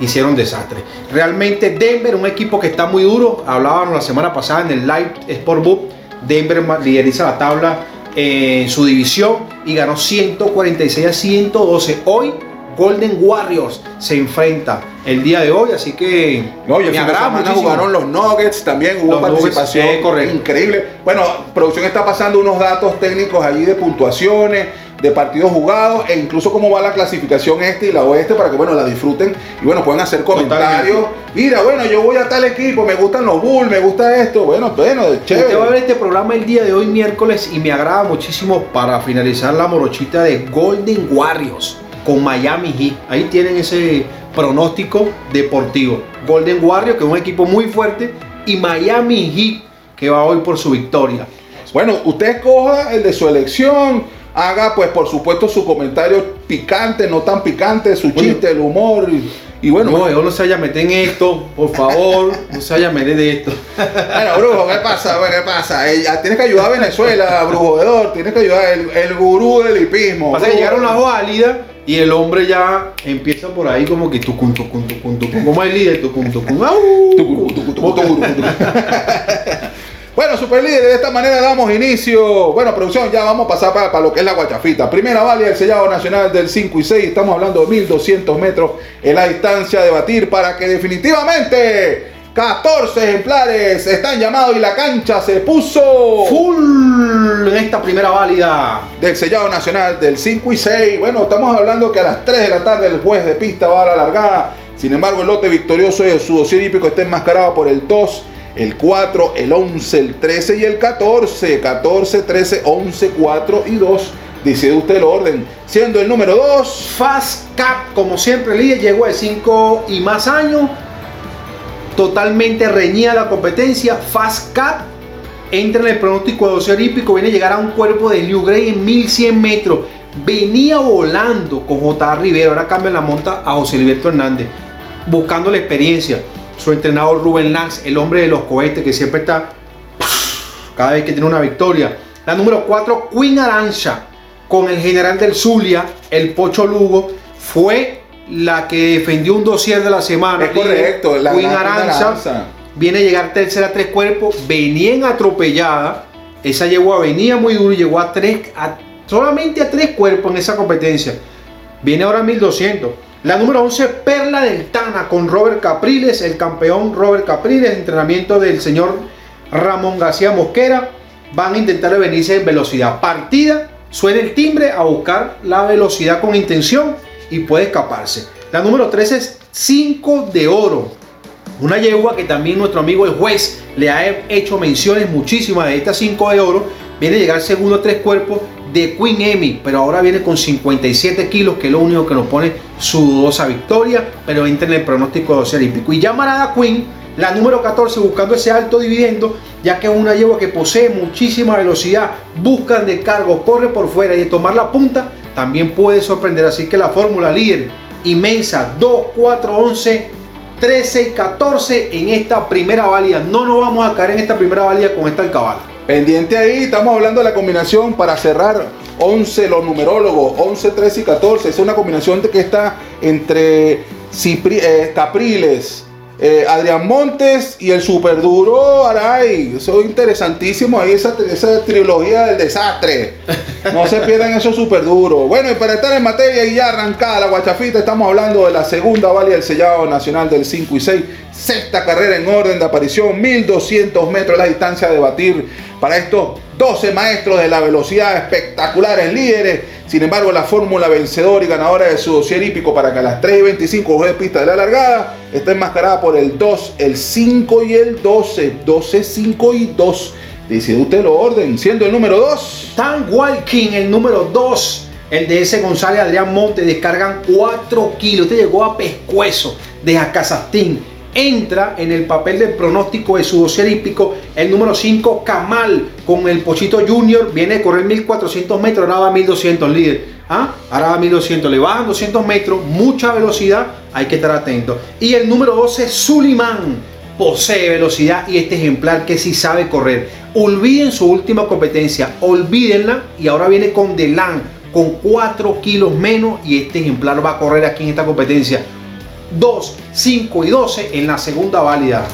Speaker 2: hicieron desastre. Realmente Denver, un equipo que está muy duro, hablábamos la semana pasada en el Live Sport Book, Denver lideriza la tabla en su división y ganó 146 a 112. Hoy Golden Warriors se enfrenta el día de hoy, así que
Speaker 1: No, y el
Speaker 2: me agrada
Speaker 1: jugaron los Nuggets, también hubo
Speaker 2: Los Nuggets,
Speaker 1: participación
Speaker 2: correcto.
Speaker 1: increíble. Bueno, producción está pasando unos datos técnicos allí de puntuaciones, de partidos jugados e incluso cómo va la clasificación este y la oeste para que bueno la disfruten y bueno puedan hacer comentarios. Mira, bueno, yo voy a tal equipo, me gustan los Bulls, me gusta esto, bueno, bueno,
Speaker 2: Usted va a ver
Speaker 1: chévere.
Speaker 2: este programa el día de hoy, miércoles, y me agrada muchísimo para finalizar la morochita de Golden Warriors con Miami Heat. Ahí tienen ese pronóstico deportivo. Golden Warriors, que es un equipo muy fuerte, y Miami Heat, que va hoy por su victoria.
Speaker 1: Bueno, usted escoja el de su elección, haga pues por supuesto su comentario picante, no tan picante, su chiste, el humor y, y bueno,
Speaker 2: no, yo no se vaya a meter en esto, por favor, no se vaya a meter de esto.
Speaker 1: Bueno, Brujo, ¿qué pasa? ¿Qué pasa? Eh, tienes que ayudar a Venezuela, Brujo tienes que ayudar el, el gurú del hipismo.
Speaker 2: Pasa que llegaron las válidas y el hombre ya empieza por ahí como que tucun, tucun, tucun, tucun, como el líder, tucun, tucun, au.
Speaker 1: Tucurú, tucu, tucu, tucu, tucu. Bueno, super líder, de esta manera damos inicio. Bueno, producción, ya vamos a pasar para, para lo que es la guachafita. Primera válida del sellado nacional del 5 y 6. Estamos hablando de 1200 metros en la distancia de batir para que definitivamente 14 ejemplares están llamados y la cancha se puso
Speaker 2: full en esta primera válida.
Speaker 1: del sellado nacional del 5 y 6. Bueno, estamos hablando que a las 3 de la tarde el juez de pista va a la largada. Sin embargo, el lote victorioso de su dossier hípico está enmascarado por el 2, el 4, el 11, el 13 y el 14. 14, 13, 11, 4 y 2. Decide usted el orden. Siendo el número 2.
Speaker 2: Fast Cap, como siempre, líder, llegó de 5 y más años. Totalmente reñida la competencia. Fast Cap entra en el pronóstico de dossier hípico. Viene a llegar a un cuerpo de New Gray en 1100 metros. Venía volando con J. Rivero. Ahora cambia la monta a José Alberto Hernández. Buscando la experiencia. Su entrenador Rubén Lance, el hombre de los cohetes que siempre está cada vez que tiene una victoria. La número 4, Queen Arancha, con el general del Zulia, el Pocho Lugo, fue la que defendió un dossier de la semana.
Speaker 1: Es correcto, la
Speaker 2: Queen Arancha
Speaker 1: Aranza.
Speaker 2: viene a llegar tercera a tres cuerpos, venían atropellada. Esa yegua venía muy duro y llegó a tres, a, solamente a tres cuerpos en esa competencia. Viene ahora 1200. La número 11, Perla del Tana, con Robert Capriles, el campeón Robert Capriles, entrenamiento del señor Ramón García Mosquera. Van a intentar venirse en velocidad. Partida, suena el timbre a buscar la velocidad con intención y puede escaparse. La número 13 es 5 de oro. Una yegua que también nuestro amigo el juez le ha hecho menciones muchísimas de estas 5 de oro. Viene a llegar segundo a tres cuerpos de Queen Emmy, pero ahora viene con 57 kilos, que es lo único que nos pone su dudosa victoria, pero entra en el pronóstico de olímpico. Y llamará a Queen, la número 14, buscando ese alto dividendo, ya que es una yegua que posee muchísima velocidad, buscan de cargo, corre por fuera y de tomar la punta, también puede sorprender. Así que la fórmula líder inmensa 2, 4, 11, 13 y 14 en esta primera válida. No nos vamos a caer en esta primera válida con esta alcabala.
Speaker 1: Pendiente ahí, estamos hablando de la combinación para cerrar 11, los numerólogos, 11, 13 y 14. Es una combinación que está entre Cipri, eh, Capriles, eh, Adrián Montes y el super duro Aray. Eso es interesantísimo ahí, esa, esa trilogía del desastre. No se pierdan esos super duros. Bueno, y para estar en materia y ya arrancada la guachafita, estamos hablando de la segunda válida del sellado nacional del 5 y 6. Sexta carrera en orden de aparición, 1200 metros la distancia de batir para estos 12 maestros de la velocidad espectaculares líderes. Sin embargo, la fórmula vencedora y ganadora de su dossier hípico para que a las 3 y 25 de pista de la largada está enmascarada por el 2, el 5 y el 12. 12, 5 y 2. Decide usted lo orden, siendo el número 2.
Speaker 2: Tan Walking, el número 2. El de ese González Adrián Monte descargan 4 kilos. Este llegó a pescuezo de Acazastín entra en el papel del pronóstico de su dossier hípico el número 5 Kamal con el Pochito Junior viene a correr 1400 metros ahora va 1200 líder. ¿Ah? ahora va 1200 le bajan 200 metros mucha velocidad hay que estar atento. Y el número 12 Suliman posee velocidad y este ejemplar que sí sabe correr. Olviden su última competencia olvídenla y ahora viene con Delan con 4 kilos menos y este ejemplar va a correr aquí en esta competencia 2, 5 y 12 en la segunda válida.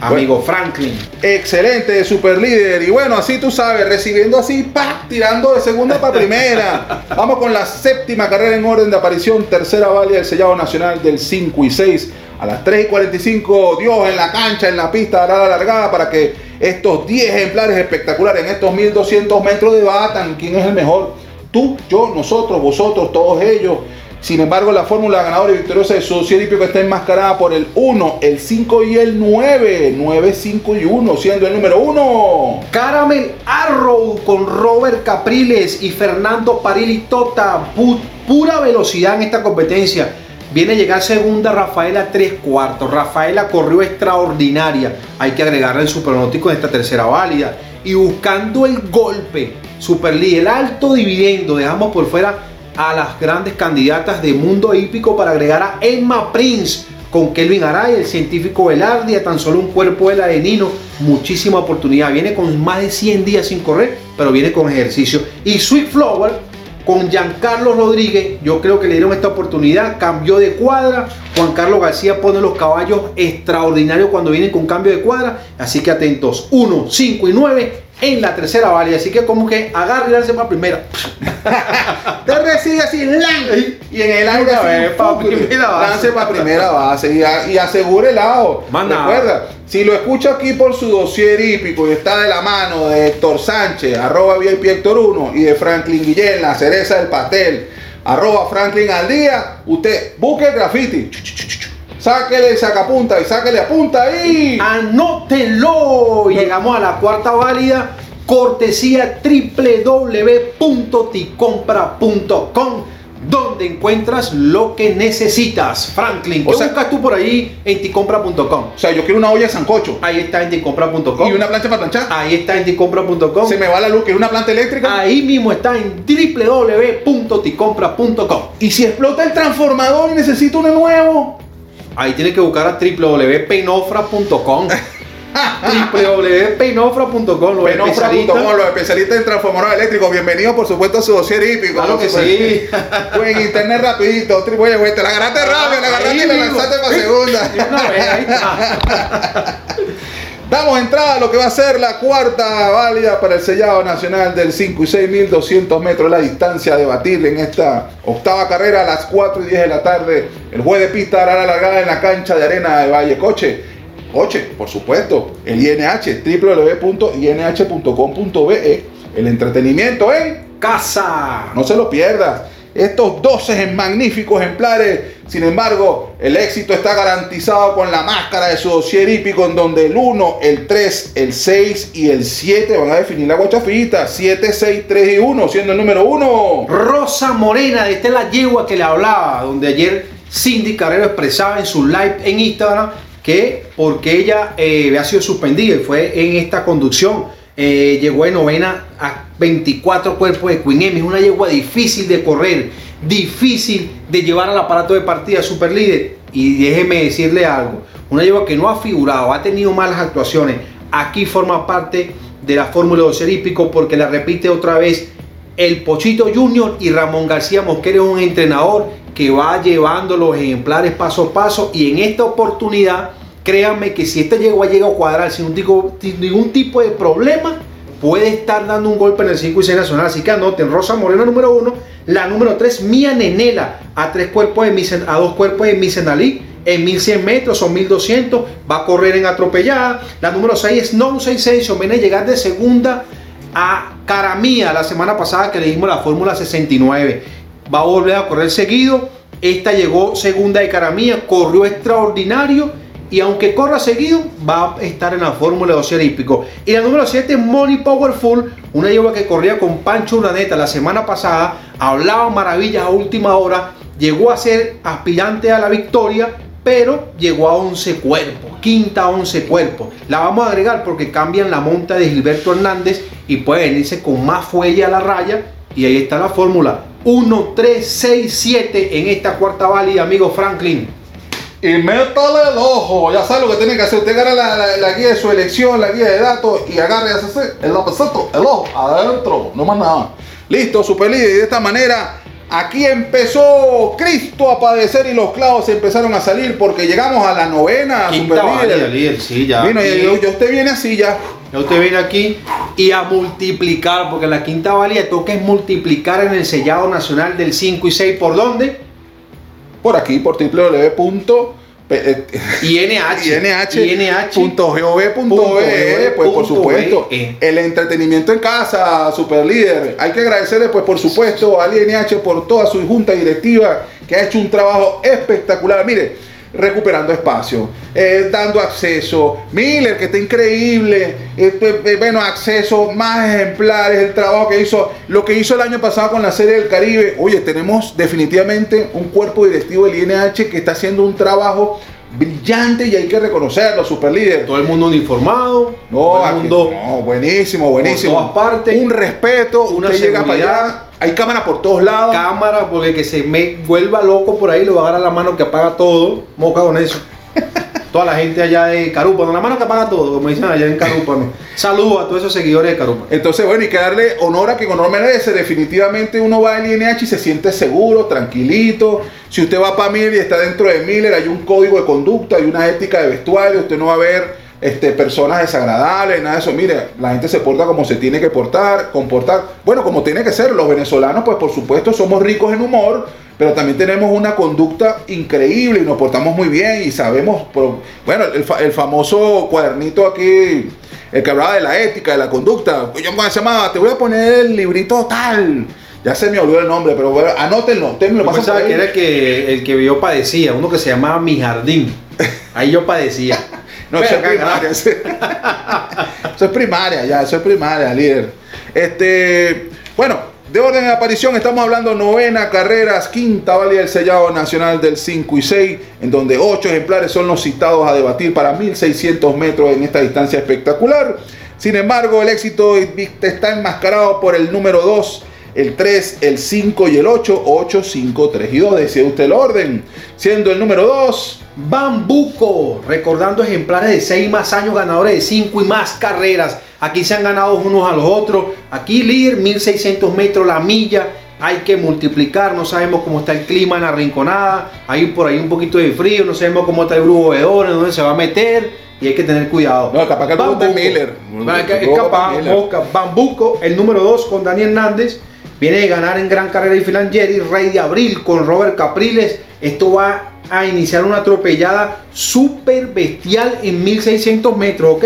Speaker 2: Amigo Franklin.
Speaker 1: Excelente, super líder. Y bueno, así tú sabes, recibiendo así, pa, tirando de segunda para primera. Vamos con la séptima carrera en orden de aparición, tercera válida del sellado nacional del 5 y 6. A las 3 y 45, Dios en la cancha, en la pista, hará la largada para que estos 10 ejemplares espectaculares en estos 1200 metros debatan quién es el mejor. Tú, yo, nosotros, vosotros, todos ellos. Sin embargo, la fórmula ganadora y victoriosa de su hípico está enmascarada por el 1, el 5 y el 9. 9, 5 y 1, siendo el número 1.
Speaker 2: Caramel Arrow con Robert Capriles y Fernando Parili Tota. pura velocidad en esta competencia. Viene a llegar segunda Rafaela 3 cuartos. Rafaela corrió extraordinaria. Hay que agregarle el supernótico en esta tercera válida. Y buscando el golpe, Super el alto dividendo, dejamos por fuera a las grandes candidatas de mundo hípico para agregar a Emma Prince con Kelvin Aray, el científico Velardi, a tan solo un cuerpo de arenino, muchísima oportunidad. Viene con más de 100 días sin correr, pero viene con ejercicio. Y Sweet Flower con Giancarlo Rodríguez, yo creo que le dieron esta oportunidad, cambió de cuadra. Juan Carlos García pone los caballos extraordinarios cuando vienen con cambio de cuadra. Así que atentos, 1, 5 y 9 en la tercera válida. Así que como que agarre y lance para primera.
Speaker 1: Te recibe así, y en el aire lance para primera base y, y asegure el lado. Recuerda, si lo escucha aquí por su dossier hípico y está de la mano de Héctor Sánchez, arroba VIP Héctor 1 y de Franklin Guillén, la cereza del pastel, arroba Franklin al día, usted busque el graffiti Sáquele sacapunta y sáquele a punta ahí.
Speaker 2: Anótelo. Llegamos a la cuarta válida. Cortesía www.ticompra.com donde encuentras lo que necesitas. Franklin, ¿qué o buscas tú por ahí en ticompra.com? O
Speaker 1: sea, yo quiero una olla de sancocho.
Speaker 2: Ahí está en ticompra.com.
Speaker 1: ¿Y una plancha para planchar?
Speaker 2: Ahí está en ticompra.com.
Speaker 1: Se me va la luz, ¿quiero una planta eléctrica?
Speaker 2: Ahí mismo está en www.ticompra.com.
Speaker 1: ¿Y si explota el transformador y necesito uno nuevo?
Speaker 2: Ahí tiene que buscar a www.peinofra.com. www.peinofra.com
Speaker 1: los especialistas los especialistas. en transformadores eléctricos. Bienvenidos por supuesto a su dossier hípico.
Speaker 2: Claro que sí.
Speaker 1: en internet rapidito oye güey te la agarraste rápido la agarraste y la lanzaste para segunda Damos entrada a lo que va a ser la cuarta válida para el sellado nacional del 5 y 6.200 metros la distancia de batir en esta octava carrera a las 4 y 10 de la tarde. El juez de pista hará la largada en la cancha de arena de Valle Coche. Coche, por supuesto, el INH, www.inh.com.be. El entretenimiento en
Speaker 2: casa.
Speaker 1: No se lo pierdas estos 12 magníficos ejemplares. Sin embargo, el éxito está garantizado con la máscara de su dossier hípico, en donde el 1, el 3, el 6 y el 7 van a definir la guachafita. 7, 6, 3 y 1, siendo el número 1.
Speaker 2: Rosa Morena, esta es la yegua que le hablaba, donde ayer Cindy Carrero expresaba en su live en Instagram que porque ella eh, había sido suspendida y fue en esta conducción eh, llegó de novena a 24 cuerpos de Queen M. Es una yegua difícil de correr, difícil de llevar al aparato de partida super líder. Y déjeme decirle algo: una yegua que no ha figurado, ha tenido malas actuaciones. Aquí forma parte de la Fórmula 2 Hípico porque la repite otra vez el Pochito Junior y Ramón García Mosquera es un entrenador que va llevando los ejemplares paso a paso y en esta oportunidad créanme que si esta yegua llega a cuadrar sin, ningún tipo de problema, puede estar dando un golpe en el 5 y 6 nacional. Así que anoten Rosa Morena número 1, la número 3, Mía Nenela, a, tres cuerpos de a dos cuerpos de Misenalí en 1100 metros o 1200, va a correr en atropellada. La número 6 es No 66, viene a llegar de segunda a Caramía la semana pasada que le dimos la Fórmula 69. Va a volver a correr seguido. Esta llegó segunda de Caramía, corrió extraordinario y aunque corra seguido, va a estar en la Fórmula 2 hípico. Y la número 7, Money Powerful, una yegua que corría con Pancho Uraneta la semana pasada, hablaba maravillas a última hora, llegó a ser aspirante a la victoria, pero llegó a 11 cuerpos, quinta 11 cuerpos. La vamos a agregar porque cambian la monta de Gilberto Hernández y puede venirse con más fuelle a la raya. Y ahí está la fórmula 1, 3, 6, 7 en esta cuarta válida, amigo Franklin
Speaker 1: y métale el ojo. Ya sabe lo que tiene que hacer. Usted agarra la, guía de su elección, la guía de datos y agarra y hace el lapesato, el ojo, adentro. No más nada. Listo, super líder. Y de esta manera, aquí empezó Cristo a padecer y los clavos empezaron a salir porque llegamos a la novena,
Speaker 2: super líder. Sí, ya.
Speaker 1: ya usted viene así ya.
Speaker 2: Ya usted viene aquí y a multiplicar, porque la quinta valía toca es multiplicar en el sellado nacional del 5 y 6. ¿Por dónde?
Speaker 1: Por aquí, por www. INH.gov.be, pues por supuesto, el entretenimiento en casa, super líder. Hay que agradecerle, pues por supuesto, al INH por toda su junta directiva que ha hecho un trabajo espectacular. Mire, recuperando espacio, eh, dando acceso. Miller, que está increíble. Este, eh, bueno, acceso, más ejemplares, el trabajo que hizo, lo que hizo el año pasado con la Serie del Caribe. Oye, tenemos definitivamente un cuerpo directivo del INH que está haciendo un trabajo brillante y hay que reconocerlo, super líder.
Speaker 2: Todo el mundo uniformado.
Speaker 1: No, mundo no buenísimo, buenísimo. Un respeto, una llega para allá hay cámara por todos lados.
Speaker 2: Cámara, porque que se me vuelva loco por ahí, le va a dar la mano que apaga todo. Moca con eso. Toda la gente allá de Carúpano, la mano que apaga todo, como dicen allá en Carúpano. Saludos a todos esos seguidores de Carúpano.
Speaker 1: Entonces, bueno, hay que darle honor a que honor merece. Definitivamente uno va al INH y se siente seguro, tranquilito. Si usted va para Miller y está dentro de Miller, hay un código de conducta, hay una ética de vestuario, usted no va a ver este, personas desagradables, nada de eso. Mire, la gente se porta como se tiene que portar, comportar. Bueno, como tiene que ser. Los venezolanos, pues por supuesto, somos ricos en humor, pero también tenemos una conducta increíble y nos portamos muy bien y sabemos, bueno, el, famoso cuadernito aquí, el que hablaba de la ética, de la conducta. Yo me llamaba, te voy a poner el librito tal. Ya se me olvidó el nombre, pero bueno, anótenlo. Usted me lo
Speaker 2: pasa que era el que, el que yo padecía, uno que se llamaba Mi Jardín. Ahí yo padecía.
Speaker 1: No, eso es primaria. Eso, es primaria, ya, eso es primaria, líder. Este, bueno, de orden de aparición estamos hablando novena carreras, quinta válida del sellado nacional del 5 y 6, en donde 8 ejemplares son los citados a debatir para 1600 metros en esta distancia espectacular. Sin embargo, el éxito está enmascarado por el número 2, el 3, el 5 y el 8, 8, 5, 3 y 2. Decía usted el orden. Siendo el número 2,
Speaker 2: Bambuco, recordando ejemplares de 6 más años, ganadores de 5 y más carreras. Aquí se han ganado unos a los otros. Aquí líder, 1600 metros la milla. hay que multiplicar, no sabemos cómo está el clima en la rinconada, hay por ahí un poquito de frío, no sabemos cómo está el brujo vedor, en dónde se va a meter y hay que tener cuidado.
Speaker 1: No, capaz que el de Miller.
Speaker 2: Es capaz,
Speaker 1: Miller.
Speaker 2: Bambuco, el número 2 con Dani Hernández, viene de ganar en gran carrera y Filangieri, Rey de Abril con Robert Capriles, esto va a iniciar una atropellada súper bestial en 1600 metros, ¿ok?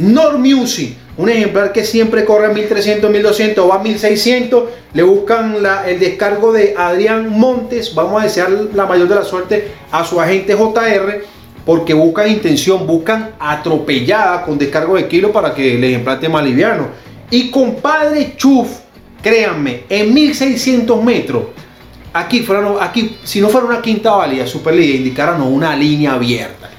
Speaker 2: Normusi, un ejemplar que siempre corre a 1300, 1200, va a 1600, le buscan la- el descargo de Adrián Montes, vamos a desear la mayor de la suerte a su agente JR, porque buscan intención, buscan atropellada con descargo de kilo para que el ejemplar esté más liviano. Y compadre Chuf, créanme, en 1600 metros, aquí, fuera, aquí si no fuera una quinta válida, Superliga, indicaran una línea abierta.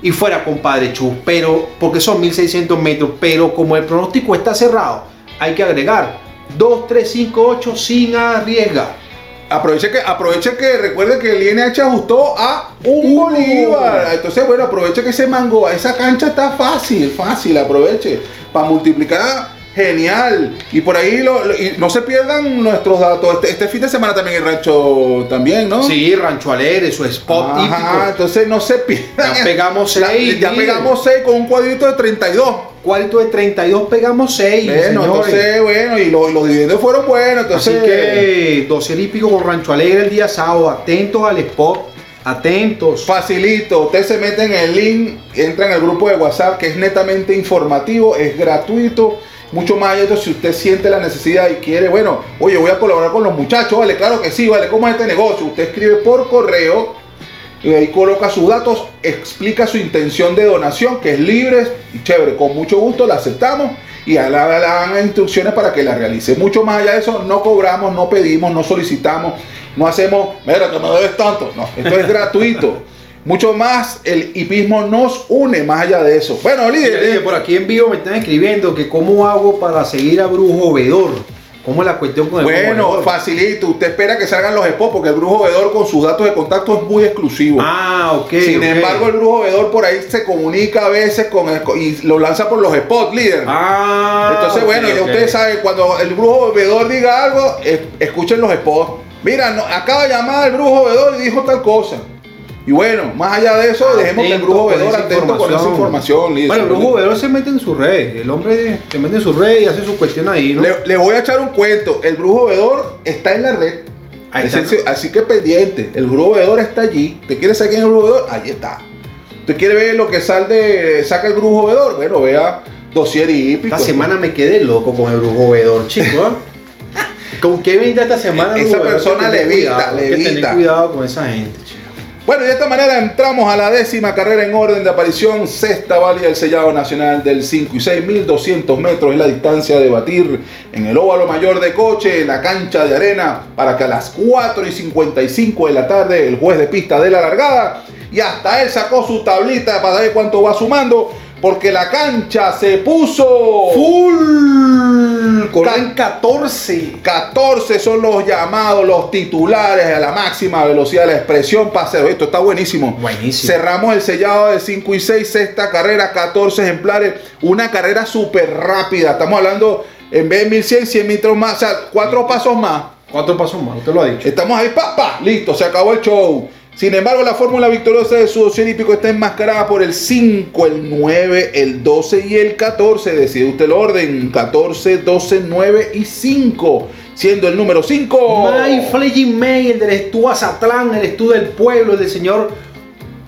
Speaker 2: Y fuera compadre Chuf, pero porque son 1600 metros, pero como el pronóstico está cerrado, hay que agregar 2, 3, 5, 8 sin arriesgar.
Speaker 1: Aproveche que, aproveche que recuerde que el INH ajustó a un
Speaker 2: Uh.
Speaker 1: Bolívar. Entonces, bueno, aproveche que ese mango, esa cancha está fácil, fácil, aproveche. Para multiplicar, genial. Y por ahí lo- lo- y no se pierdan nuestros datos. Este, este fin de semana también el rancho también, ¿no?
Speaker 2: Sí, Rancho Alegre, su spot
Speaker 1: Ajá,
Speaker 2: típico.
Speaker 1: entonces no se pierdan.
Speaker 2: Ya pegamos
Speaker 1: Ya-
Speaker 2: seis,
Speaker 1: Ya,
Speaker 2: mire.
Speaker 1: pegamos 6 con un cuadrito de 32.
Speaker 2: Cuarto de 32 pegamos 6.
Speaker 1: Bueno, entonces, bueno, y, lo- y los dividendos fueron buenos. Entonces,
Speaker 2: Así que dossier hípico con Rancho Alegre el día sábado. Atentos al spot. Atentos.
Speaker 1: Facilito, usted se mete en el link, entra en el grupo de WhatsApp que es netamente informativo, es gratuito. Mucho más allá de esto, si usted siente la necesidad y quiere, bueno, oye, voy a colaborar con los muchachos, vale, claro que sí, vale, ¿cómo es este negocio? Usted escribe por correo y ahí coloca sus datos, explica su intención de donación, que es libre y chévere, con mucho gusto la aceptamos y le le dan instrucciones para que la realice. Mucho más allá de eso, no cobramos, no pedimos, no solicitamos, no hacemos, mira que me debes tanto, no, esto es gratuito. Mucho más el hipismo nos une más allá de eso. Bueno, líder,
Speaker 2: Oye, por aquí en vivo me están escribiendo que cómo hago para seguir a Brujo Vedor. ¿Cómo es la cuestión con el Brujo
Speaker 1: bueno, facilito. Usted espera que salgan los spots porque el brujo vedor con sus datos de contacto es muy exclusivo.
Speaker 2: Ah, ok.
Speaker 1: Sin embargo, el brujo vedor por ahí se comunica a veces con el- y lo lanza por los spots, líder.
Speaker 2: Ah,
Speaker 1: Entonces, bueno, ya
Speaker 2: ok.
Speaker 1: ustedes saben, cuando el brujo vedor diga algo, es- escuchen los spots. Mira, no- acaba de llamar el brujo vedor y dijo tal cosa. Y bueno, más allá de eso, dejemos que el brujo vedor atento con esa información, líder.
Speaker 2: Bueno, el Brujo Vedor se mete en su red. El hombre se mete en su red y hace su cuestión ahí, ¿no?
Speaker 1: Le, le voy a echar un cuento. El brujo vedor está en la red.
Speaker 2: Ahí está.
Speaker 1: Así que pendiente. El brujo vedor está allí. ¿Te quieres es el brujo vedor? Ahí está. ¿Te quiere ver lo que sale de, saca el brujo vedor? Bueno, vea dossier y hípico.
Speaker 2: Esta semana me quedé loco con el Brujo Vedor, chico. ¿ah? ¿Con qué vendrá esta semana?
Speaker 1: Esa persona levita,
Speaker 2: cuidado, Hay que tener
Speaker 1: levita.
Speaker 2: cuidado con esa gente, chico.
Speaker 1: Bueno, y de esta manera entramos a la décima carrera en orden de aparición, sexta válida del sellado nacional del 5 y 6, 1200 metros es la distancia de batir en el óvalo mayor de coche, en la cancha de arena, para que a las 4 y 55 de la tarde el juez de pista dé la largada y hasta él sacó su tablita para ver cuánto va sumando, porque la cancha se puso
Speaker 2: Full. Corren
Speaker 1: Ca-
Speaker 2: 14.
Speaker 1: 14 son los llamados, los titulares a la máxima velocidad de la expresión paseo. Esto está buenísimo.
Speaker 2: Buenísimo.
Speaker 1: Cerramos el sellado de 5 y 6, sexta carrera, 14 ejemplares. Una carrera súper rápida. Estamos hablando en vez de 1100, 100 metros más, o sea, cuatro pasos más.
Speaker 2: Cuatro pasos más, usted lo ha dicho.
Speaker 1: Estamos ahí, pa, pa, listo, se acabó el show. Sin embargo, la fórmula victoriosa de su dossier hípico está enmascarada por el 5, el 9, el 12 y el 14. Decide usted el orden: 14, 12, 9 y 5. Siendo el número 5.
Speaker 2: My Fledging May, el del Estú Azatlán, el Estú del Pueblo, el del señor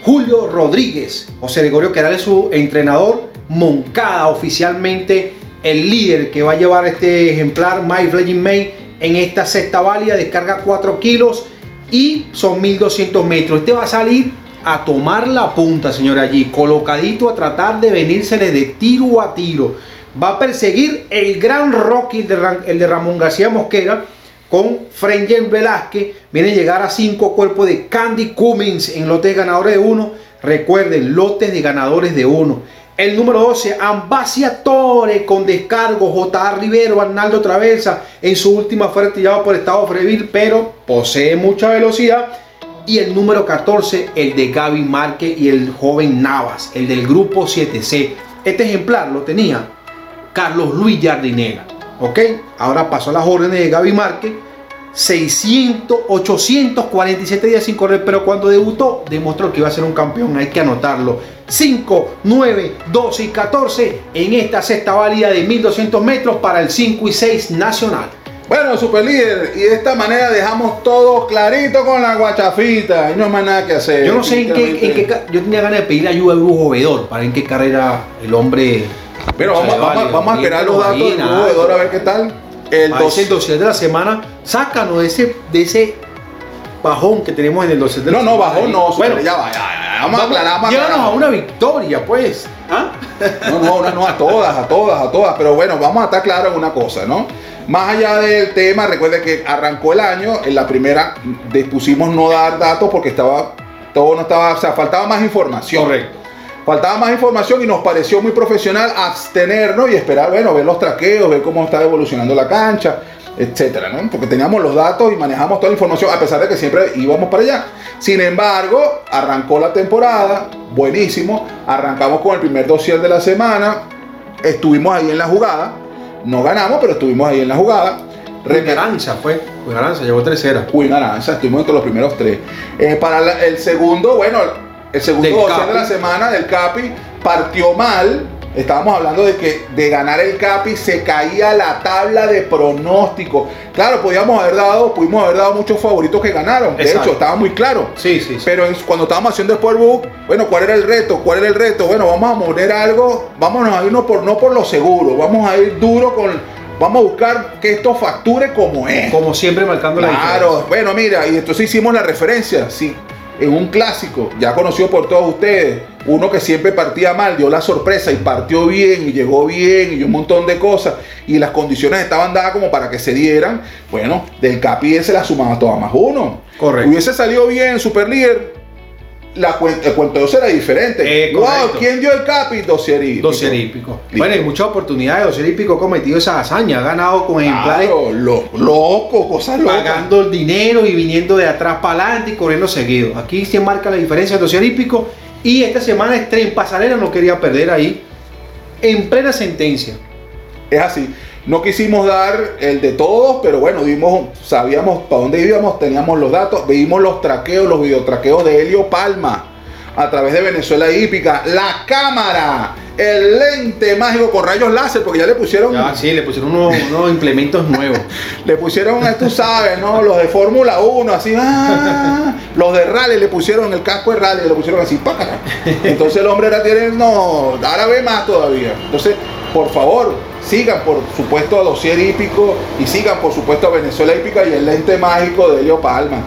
Speaker 2: Julio Rodríguez. José Gregorio Queral es su entrenador. Moncada, oficialmente el líder que va a llevar este ejemplar, My Fledging May, en esta sexta válida. Descarga 4 kilos y son 1200 metros. Este va a salir a tomar la punta, señor, allí, colocadito a tratar de venírsele de tiro a tiro. Va a perseguir el gran Rocky, el de, de Ramón García Mosquera, con Frenjen Velázquez. Viene a llegar a cinco cuerpos de Candy Cummings en lotes ganadores de uno. Recuerden, lotes de ganadores de uno. El número 12, Ambacia Torre con descargo, J.A. Rivero, Arnaldo Traversa en su última fue retirado por estado Freville, pero posee mucha velocidad. Y el número 14, el de Gaby Márquez y el joven Navas, el del grupo 7C. Este ejemplar lo tenía Carlos Luis Jardinera. ¿Ok? Ahora pasó a las órdenes de Gaby Márquez 600, 847 días sin correr, pero cuando debutó demostró que iba a ser un campeón, hay que anotarlo. 5, 9, 12 y 14 en esta sexta válida de 1200 metros para el 5 y 6 nacional.
Speaker 1: Bueno, super líder, y de esta manera dejamos todo clarito con la guachafita. Y no hay más nada que hacer.
Speaker 2: Yo no sé en qué, en qué Yo tenía ganas de pedir ayuda a Brujo Vedor para en qué carrera el hombre.
Speaker 1: Pero vamos,
Speaker 2: Vale,
Speaker 1: vamos, vamos a esperar los datos del
Speaker 2: Marina,
Speaker 1: jugador
Speaker 2: algo.
Speaker 1: a ver qué tal. El
Speaker 2: El
Speaker 1: dos-
Speaker 2: el dossier de la semana, sácanos de ese, de ese bajón que tenemos en el dossier de la
Speaker 1: No, no,
Speaker 2: semana.
Speaker 1: bajó, no.
Speaker 2: Bueno,
Speaker 1: ya va, ya, ya, ya. Vamos a aclarar, vamos
Speaker 2: llévanos
Speaker 1: aclarar.
Speaker 2: a una victoria, pues. ¿Ah?
Speaker 1: No, no, no, no, a todas, a todas, a todas. Pero bueno, vamos a estar claros en una cosa, ¿no? Más allá del tema, recuerde que arrancó el año, en la primera dispusimos no dar datos porque estaba, todo no estaba, o sea, faltaba más información.
Speaker 2: Correcto.
Speaker 1: Faltaba más información y nos pareció muy profesional abstenernos y esperar, bueno, ver los traqueos, ver cómo está evolucionando la cancha, etcétera, ¿no? Porque teníamos los datos y manejamos toda la información, a pesar de que siempre íbamos para allá. Sin embargo, arrancó la temporada, buenísimo, arrancamos con el primer dossier de la semana, estuvimos ahí en la jugada, no ganamos, pero estuvimos ahí en la jugada.
Speaker 2: Aranza fue. Aranza llegó tercera.
Speaker 1: Aranza, estuvimos entre los primeros tres. Eh, para la- el segundo, bueno, el segundo
Speaker 2: Capi.
Speaker 1: de la semana del Capi partió mal. Estábamos hablando de que de ganar el Capi se caía la tabla de pronóstico. Claro, podíamos haber dado, pudimos haber dado muchos favoritos que ganaron. De
Speaker 2: Exacto.
Speaker 1: hecho, estaba muy claro.
Speaker 2: Sí, sí, sí.
Speaker 1: Pero cuando estábamos haciendo el Sportbook, bueno, ¿cuál era el reto? ¿Cuál era el reto? Bueno, vamos a poner algo, vámonos a irnos por no por lo seguro, vamos a ir duro con, vamos a buscar que esto facture como es.
Speaker 2: Como siempre marcando la
Speaker 1: Claro,
Speaker 2: diferencia.
Speaker 1: bueno, mira, y entonces hicimos la referencia, sí, en un clásico, ya conocido por todos ustedes, uno que siempre partía mal, dio la sorpresa y partió bien y llegó bien y un montón de cosas y las condiciones estaban dadas como para que se dieran, bueno, del Capi se la sumaba toda más uno.
Speaker 2: Correcto.
Speaker 1: Hubiese salido bien, super líder. La cuen- el cuento de dos era diferente.
Speaker 2: Eh,
Speaker 1: wow,
Speaker 2: correcto.
Speaker 1: ¿quién dio el Capi? Dossier hípico.
Speaker 2: Bueno, hay muchas oportunidades. Dossier hípico ha cometido esa hazaña. Ha ganado con ejemplares
Speaker 1: Claro, lo, loco, cosas locas.
Speaker 2: pagando el dinero y viniendo de atrás para adelante y corriendo seguido. Aquí se marca la diferencia del dossier hípico. Y esta semana Estrella en Pasarela no quería perder ahí. En plena sentencia.
Speaker 1: Es así. No quisimos dar el de todos, pero bueno, dimos, sabíamos para dónde íbamos, teníamos los datos, vimos los traqueos, los videotraqueos de Helio Palma a través de Venezuela Hípica, la cámara, el lente mágico con rayos láser, porque ya le pusieron,
Speaker 2: Ya, sí, le pusieron unos, unos implementos nuevos.
Speaker 1: le pusieron, eh, tú sabes, ¿no? Los de Fórmula 1, así, ah, los de rally le pusieron el casco de rally, le pusieron así, pácata. Entonces el hombre ahora tiene, no, ahora ve más todavía. Entonces, por favor, sigan por supuesto a Dossier Hípico y sigan por supuesto a Venezuela Hípica y el lente mágico de Helio Palma.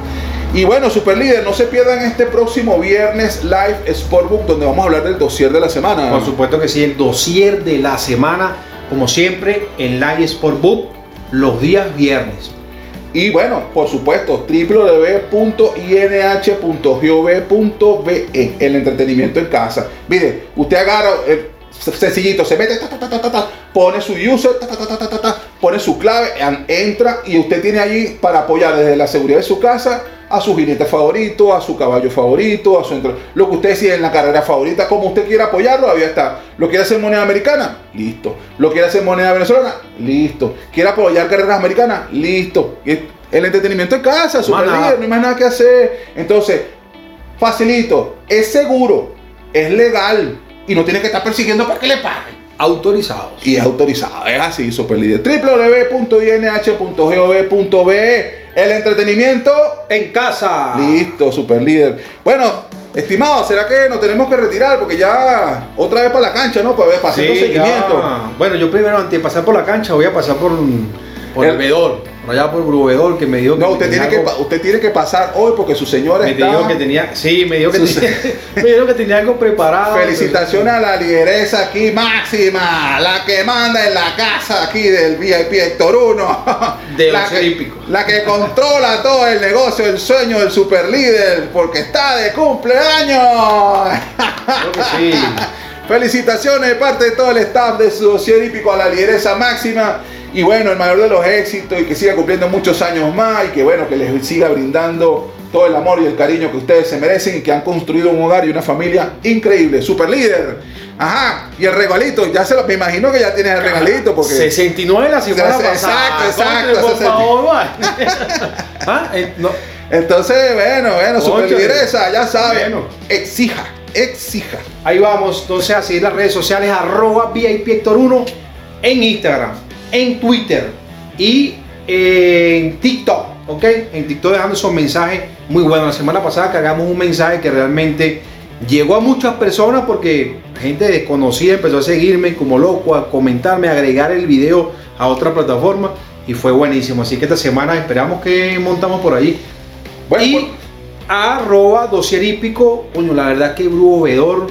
Speaker 1: Y bueno, super líder, no se pierdan este próximo viernes live Sportbook donde vamos a hablar del dossier de la semana.
Speaker 2: Por supuesto que sí, el dossier de la semana, como siempre, en Live Sportbook, los días viernes.
Speaker 1: Y bueno, por supuesto, www.inh.gov.be, el entretenimiento en casa. Mire, usted agarra el sencillito, se mete, ta, ta, ta, pone su user, pone su clave, entra y usted tiene allí para apoyar desde la seguridad de su casa a su jinete favorito, a su caballo favorito, a su lo que usted decide en la carrera favorita, como usted quiera apoyarlo, ahí está. ¿Lo quiere hacer moneda americana? Listo. ¿Lo quiere hacer moneda venezolana? Listo. ¿Quiere apoyar carreras americanas? Listo. El entretenimiento en casa, líder, no hay más nada que hacer. Entonces, facilito, es seguro, es legal y no tiene que estar persiguiendo para que le paguen.
Speaker 2: Autorizados.
Speaker 1: Y es autorizado, es así, super líder. www.inh.gov.be El entretenimiento,
Speaker 2: En casa.
Speaker 1: listo, super líder. Bueno, estimado, ¿será que nos tenemos que retirar? Porque ya otra vez para la cancha, ¿no? Para ver, para hacer
Speaker 2: Sí,
Speaker 1: seguimiento.
Speaker 2: ya. Bueno, yo primero antes de pasar por la cancha voy a pasar por, por el,
Speaker 1: El-
Speaker 2: vedor. Allá por el Bruvedor que me dijo que
Speaker 1: No, usted tiene, que,
Speaker 2: algo-
Speaker 1: pa- usted tiene que pasar hoy porque su señora
Speaker 2: me
Speaker 1: está...
Speaker 2: dijo que tenía, sí, me dijo que, tenía, me dijo que tenía algo preparado.
Speaker 1: Felicitaciones a la lideresa aquí máxima, la que manda en la casa aquí del VIP Héctor 1.
Speaker 2: De
Speaker 1: la, que, la que controla todo el negocio, el sueño del super líder, porque está de cumpleaños.
Speaker 2: Creo que sí.
Speaker 1: Felicitaciones de parte de todo el staff de su dossier hípico a la lideresa máxima. Y bueno, el mayor de los éxitos y que siga cumpliendo muchos años más y que bueno, que les siga brindando todo el amor y el cariño que ustedes se merecen y que han construido un hogar y una familia increíble. Super líder. Ajá, y el regalito, ya se lo, me imagino que ya tienes el regalito porque
Speaker 2: 69 la semana
Speaker 1: Exacto,
Speaker 2: pasada.
Speaker 1: exacto,
Speaker 2: Contra, Por
Speaker 1: exacto.
Speaker 2: favor. Ah, eh, no.
Speaker 1: entonces, bueno, bueno,
Speaker 2: Concho,
Speaker 1: superlideresa, ya saben,
Speaker 2: bueno.
Speaker 1: exija, exija.
Speaker 2: Ahí vamos, entonces a seguir las redes sociales arroba VIP Héctor 1 en Instagram, en Twitter y en TikTok, ¿ok? En TikTok dejando esos mensajes muy buenos. La semana pasada cargamos un mensaje que realmente llegó a muchas personas porque gente desconocida empezó a seguirme como loco, a comentarme, a agregar el video a otra plataforma y fue buenísimo. Así que esta semana esperamos que montamos por ahí.
Speaker 1: Bueno,
Speaker 2: y
Speaker 1: pues-
Speaker 2: arroba dosier hípico, coño, la verdad que brujo vedor.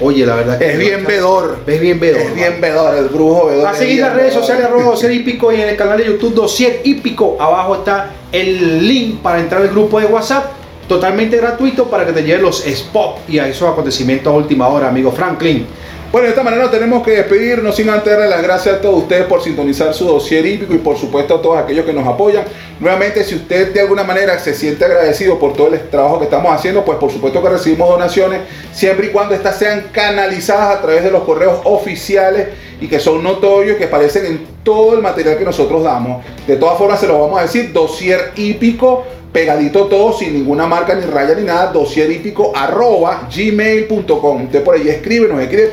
Speaker 2: Oye, la verdad que
Speaker 1: Es bien vedor.
Speaker 2: Es bien vedor.
Speaker 1: es bien vedor, el brujo vedor.
Speaker 2: A
Speaker 1: es
Speaker 2: seguir
Speaker 1: bien
Speaker 2: las redes sociales arroba dosier hípico y en el canal de YouTube dosier hípico. Abajo está el link para entrar al grupo de WhatsApp. Totalmente gratuito para que te lleven los spots y a esos acontecimientos a última hora, amigo Franklin.
Speaker 1: Bueno, de esta manera tenemos que despedirnos sin antes darle las gracias a todos ustedes por sintonizar su dossier hípico y por supuesto a todos aquellos que nos apoyan. Nuevamente, si usted de alguna manera se siente agradecido por todo el trabajo que estamos haciendo, pues por supuesto que recibimos donaciones siempre y cuando estas sean canalizadas a través de los correos oficiales y que son notorios, que aparecen en todo el material que nosotros damos. De todas formas, se lo vamos a decir, dossier hípico pegadito todo, sin ninguna marca ni raya ni nada, dossier hípico arroba gmail.com. Usted por ahí escribe, nos escribe.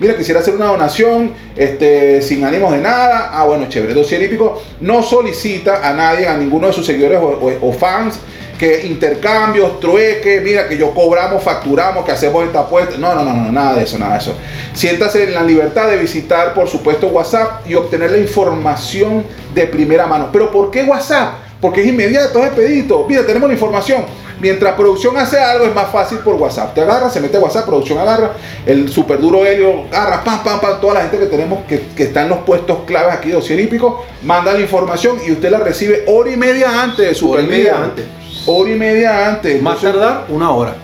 Speaker 1: Mira, quisiera hacer una donación este, sin ánimos de nada. Ah, bueno, chévere. Dossier hípico no solicita a nadie, a ninguno de sus seguidores o, fans, que intercambios, trueque, mira que yo cobramos, facturamos, que hacemos esta apuesta. No, no, no, no, nada de eso, nada de eso. Siéntase en la libertad de visitar, por supuesto, WhatsApp y obtener la información de primera mano. ¿Pero por qué WhatsApp? Porque es inmediato, es expedito. Mira, tenemos la información. Mientras producción hace algo, es más fácil por WhatsApp. Te agarra, se mete a WhatsApp, producción agarra, el super duro helio agarra, pam, pam, pam, toda la gente que tenemos que, que está en los puestos claves aquí de Hípico, manda la información y usted la recibe hora y media antes de super
Speaker 2: Hora y media antes.
Speaker 1: Hora y media antes.
Speaker 2: Más
Speaker 1: Entonces-
Speaker 2: tardar, una hora.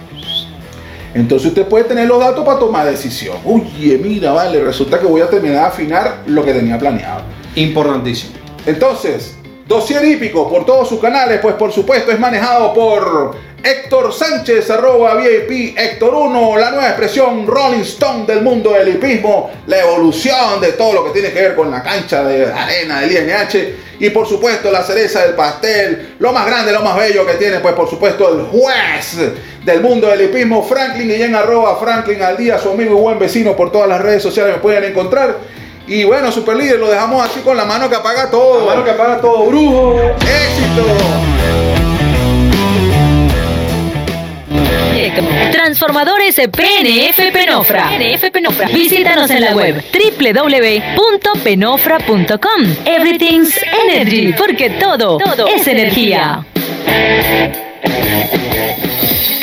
Speaker 1: entonces usted puede tener los datos para tomar decisión. Oye, mira, vale, resulta que voy a terminar de afinar lo que tenía planeado.
Speaker 2: Importantísimo.
Speaker 1: Entonces, Dossier Hípico por todos sus canales, pues por supuesto es manejado por Héctor Sánchez, arroba VIP Héctor 1, la nueva expresión Rolling Stone del mundo del hipismo, la evolución de todo lo que tiene que ver con la cancha de arena del INH y por supuesto la cereza del pastel, lo más grande, lo más bello que tiene, pues por supuesto el juez del mundo del hipismo, Franklin en arroba Franklin al día, su amigo y buen vecino por todas las redes sociales me pueden encontrar. Y bueno, super líder, lo dejamos así con la mano que apaga todo.
Speaker 2: La mano que apaga todo, brujo.
Speaker 1: ¡Éxito!
Speaker 3: Transformadores PNF Penofra. PNF Penofra. Visítanos en la web www.penofra.com. Everything's Energy, porque todo, todo es energía.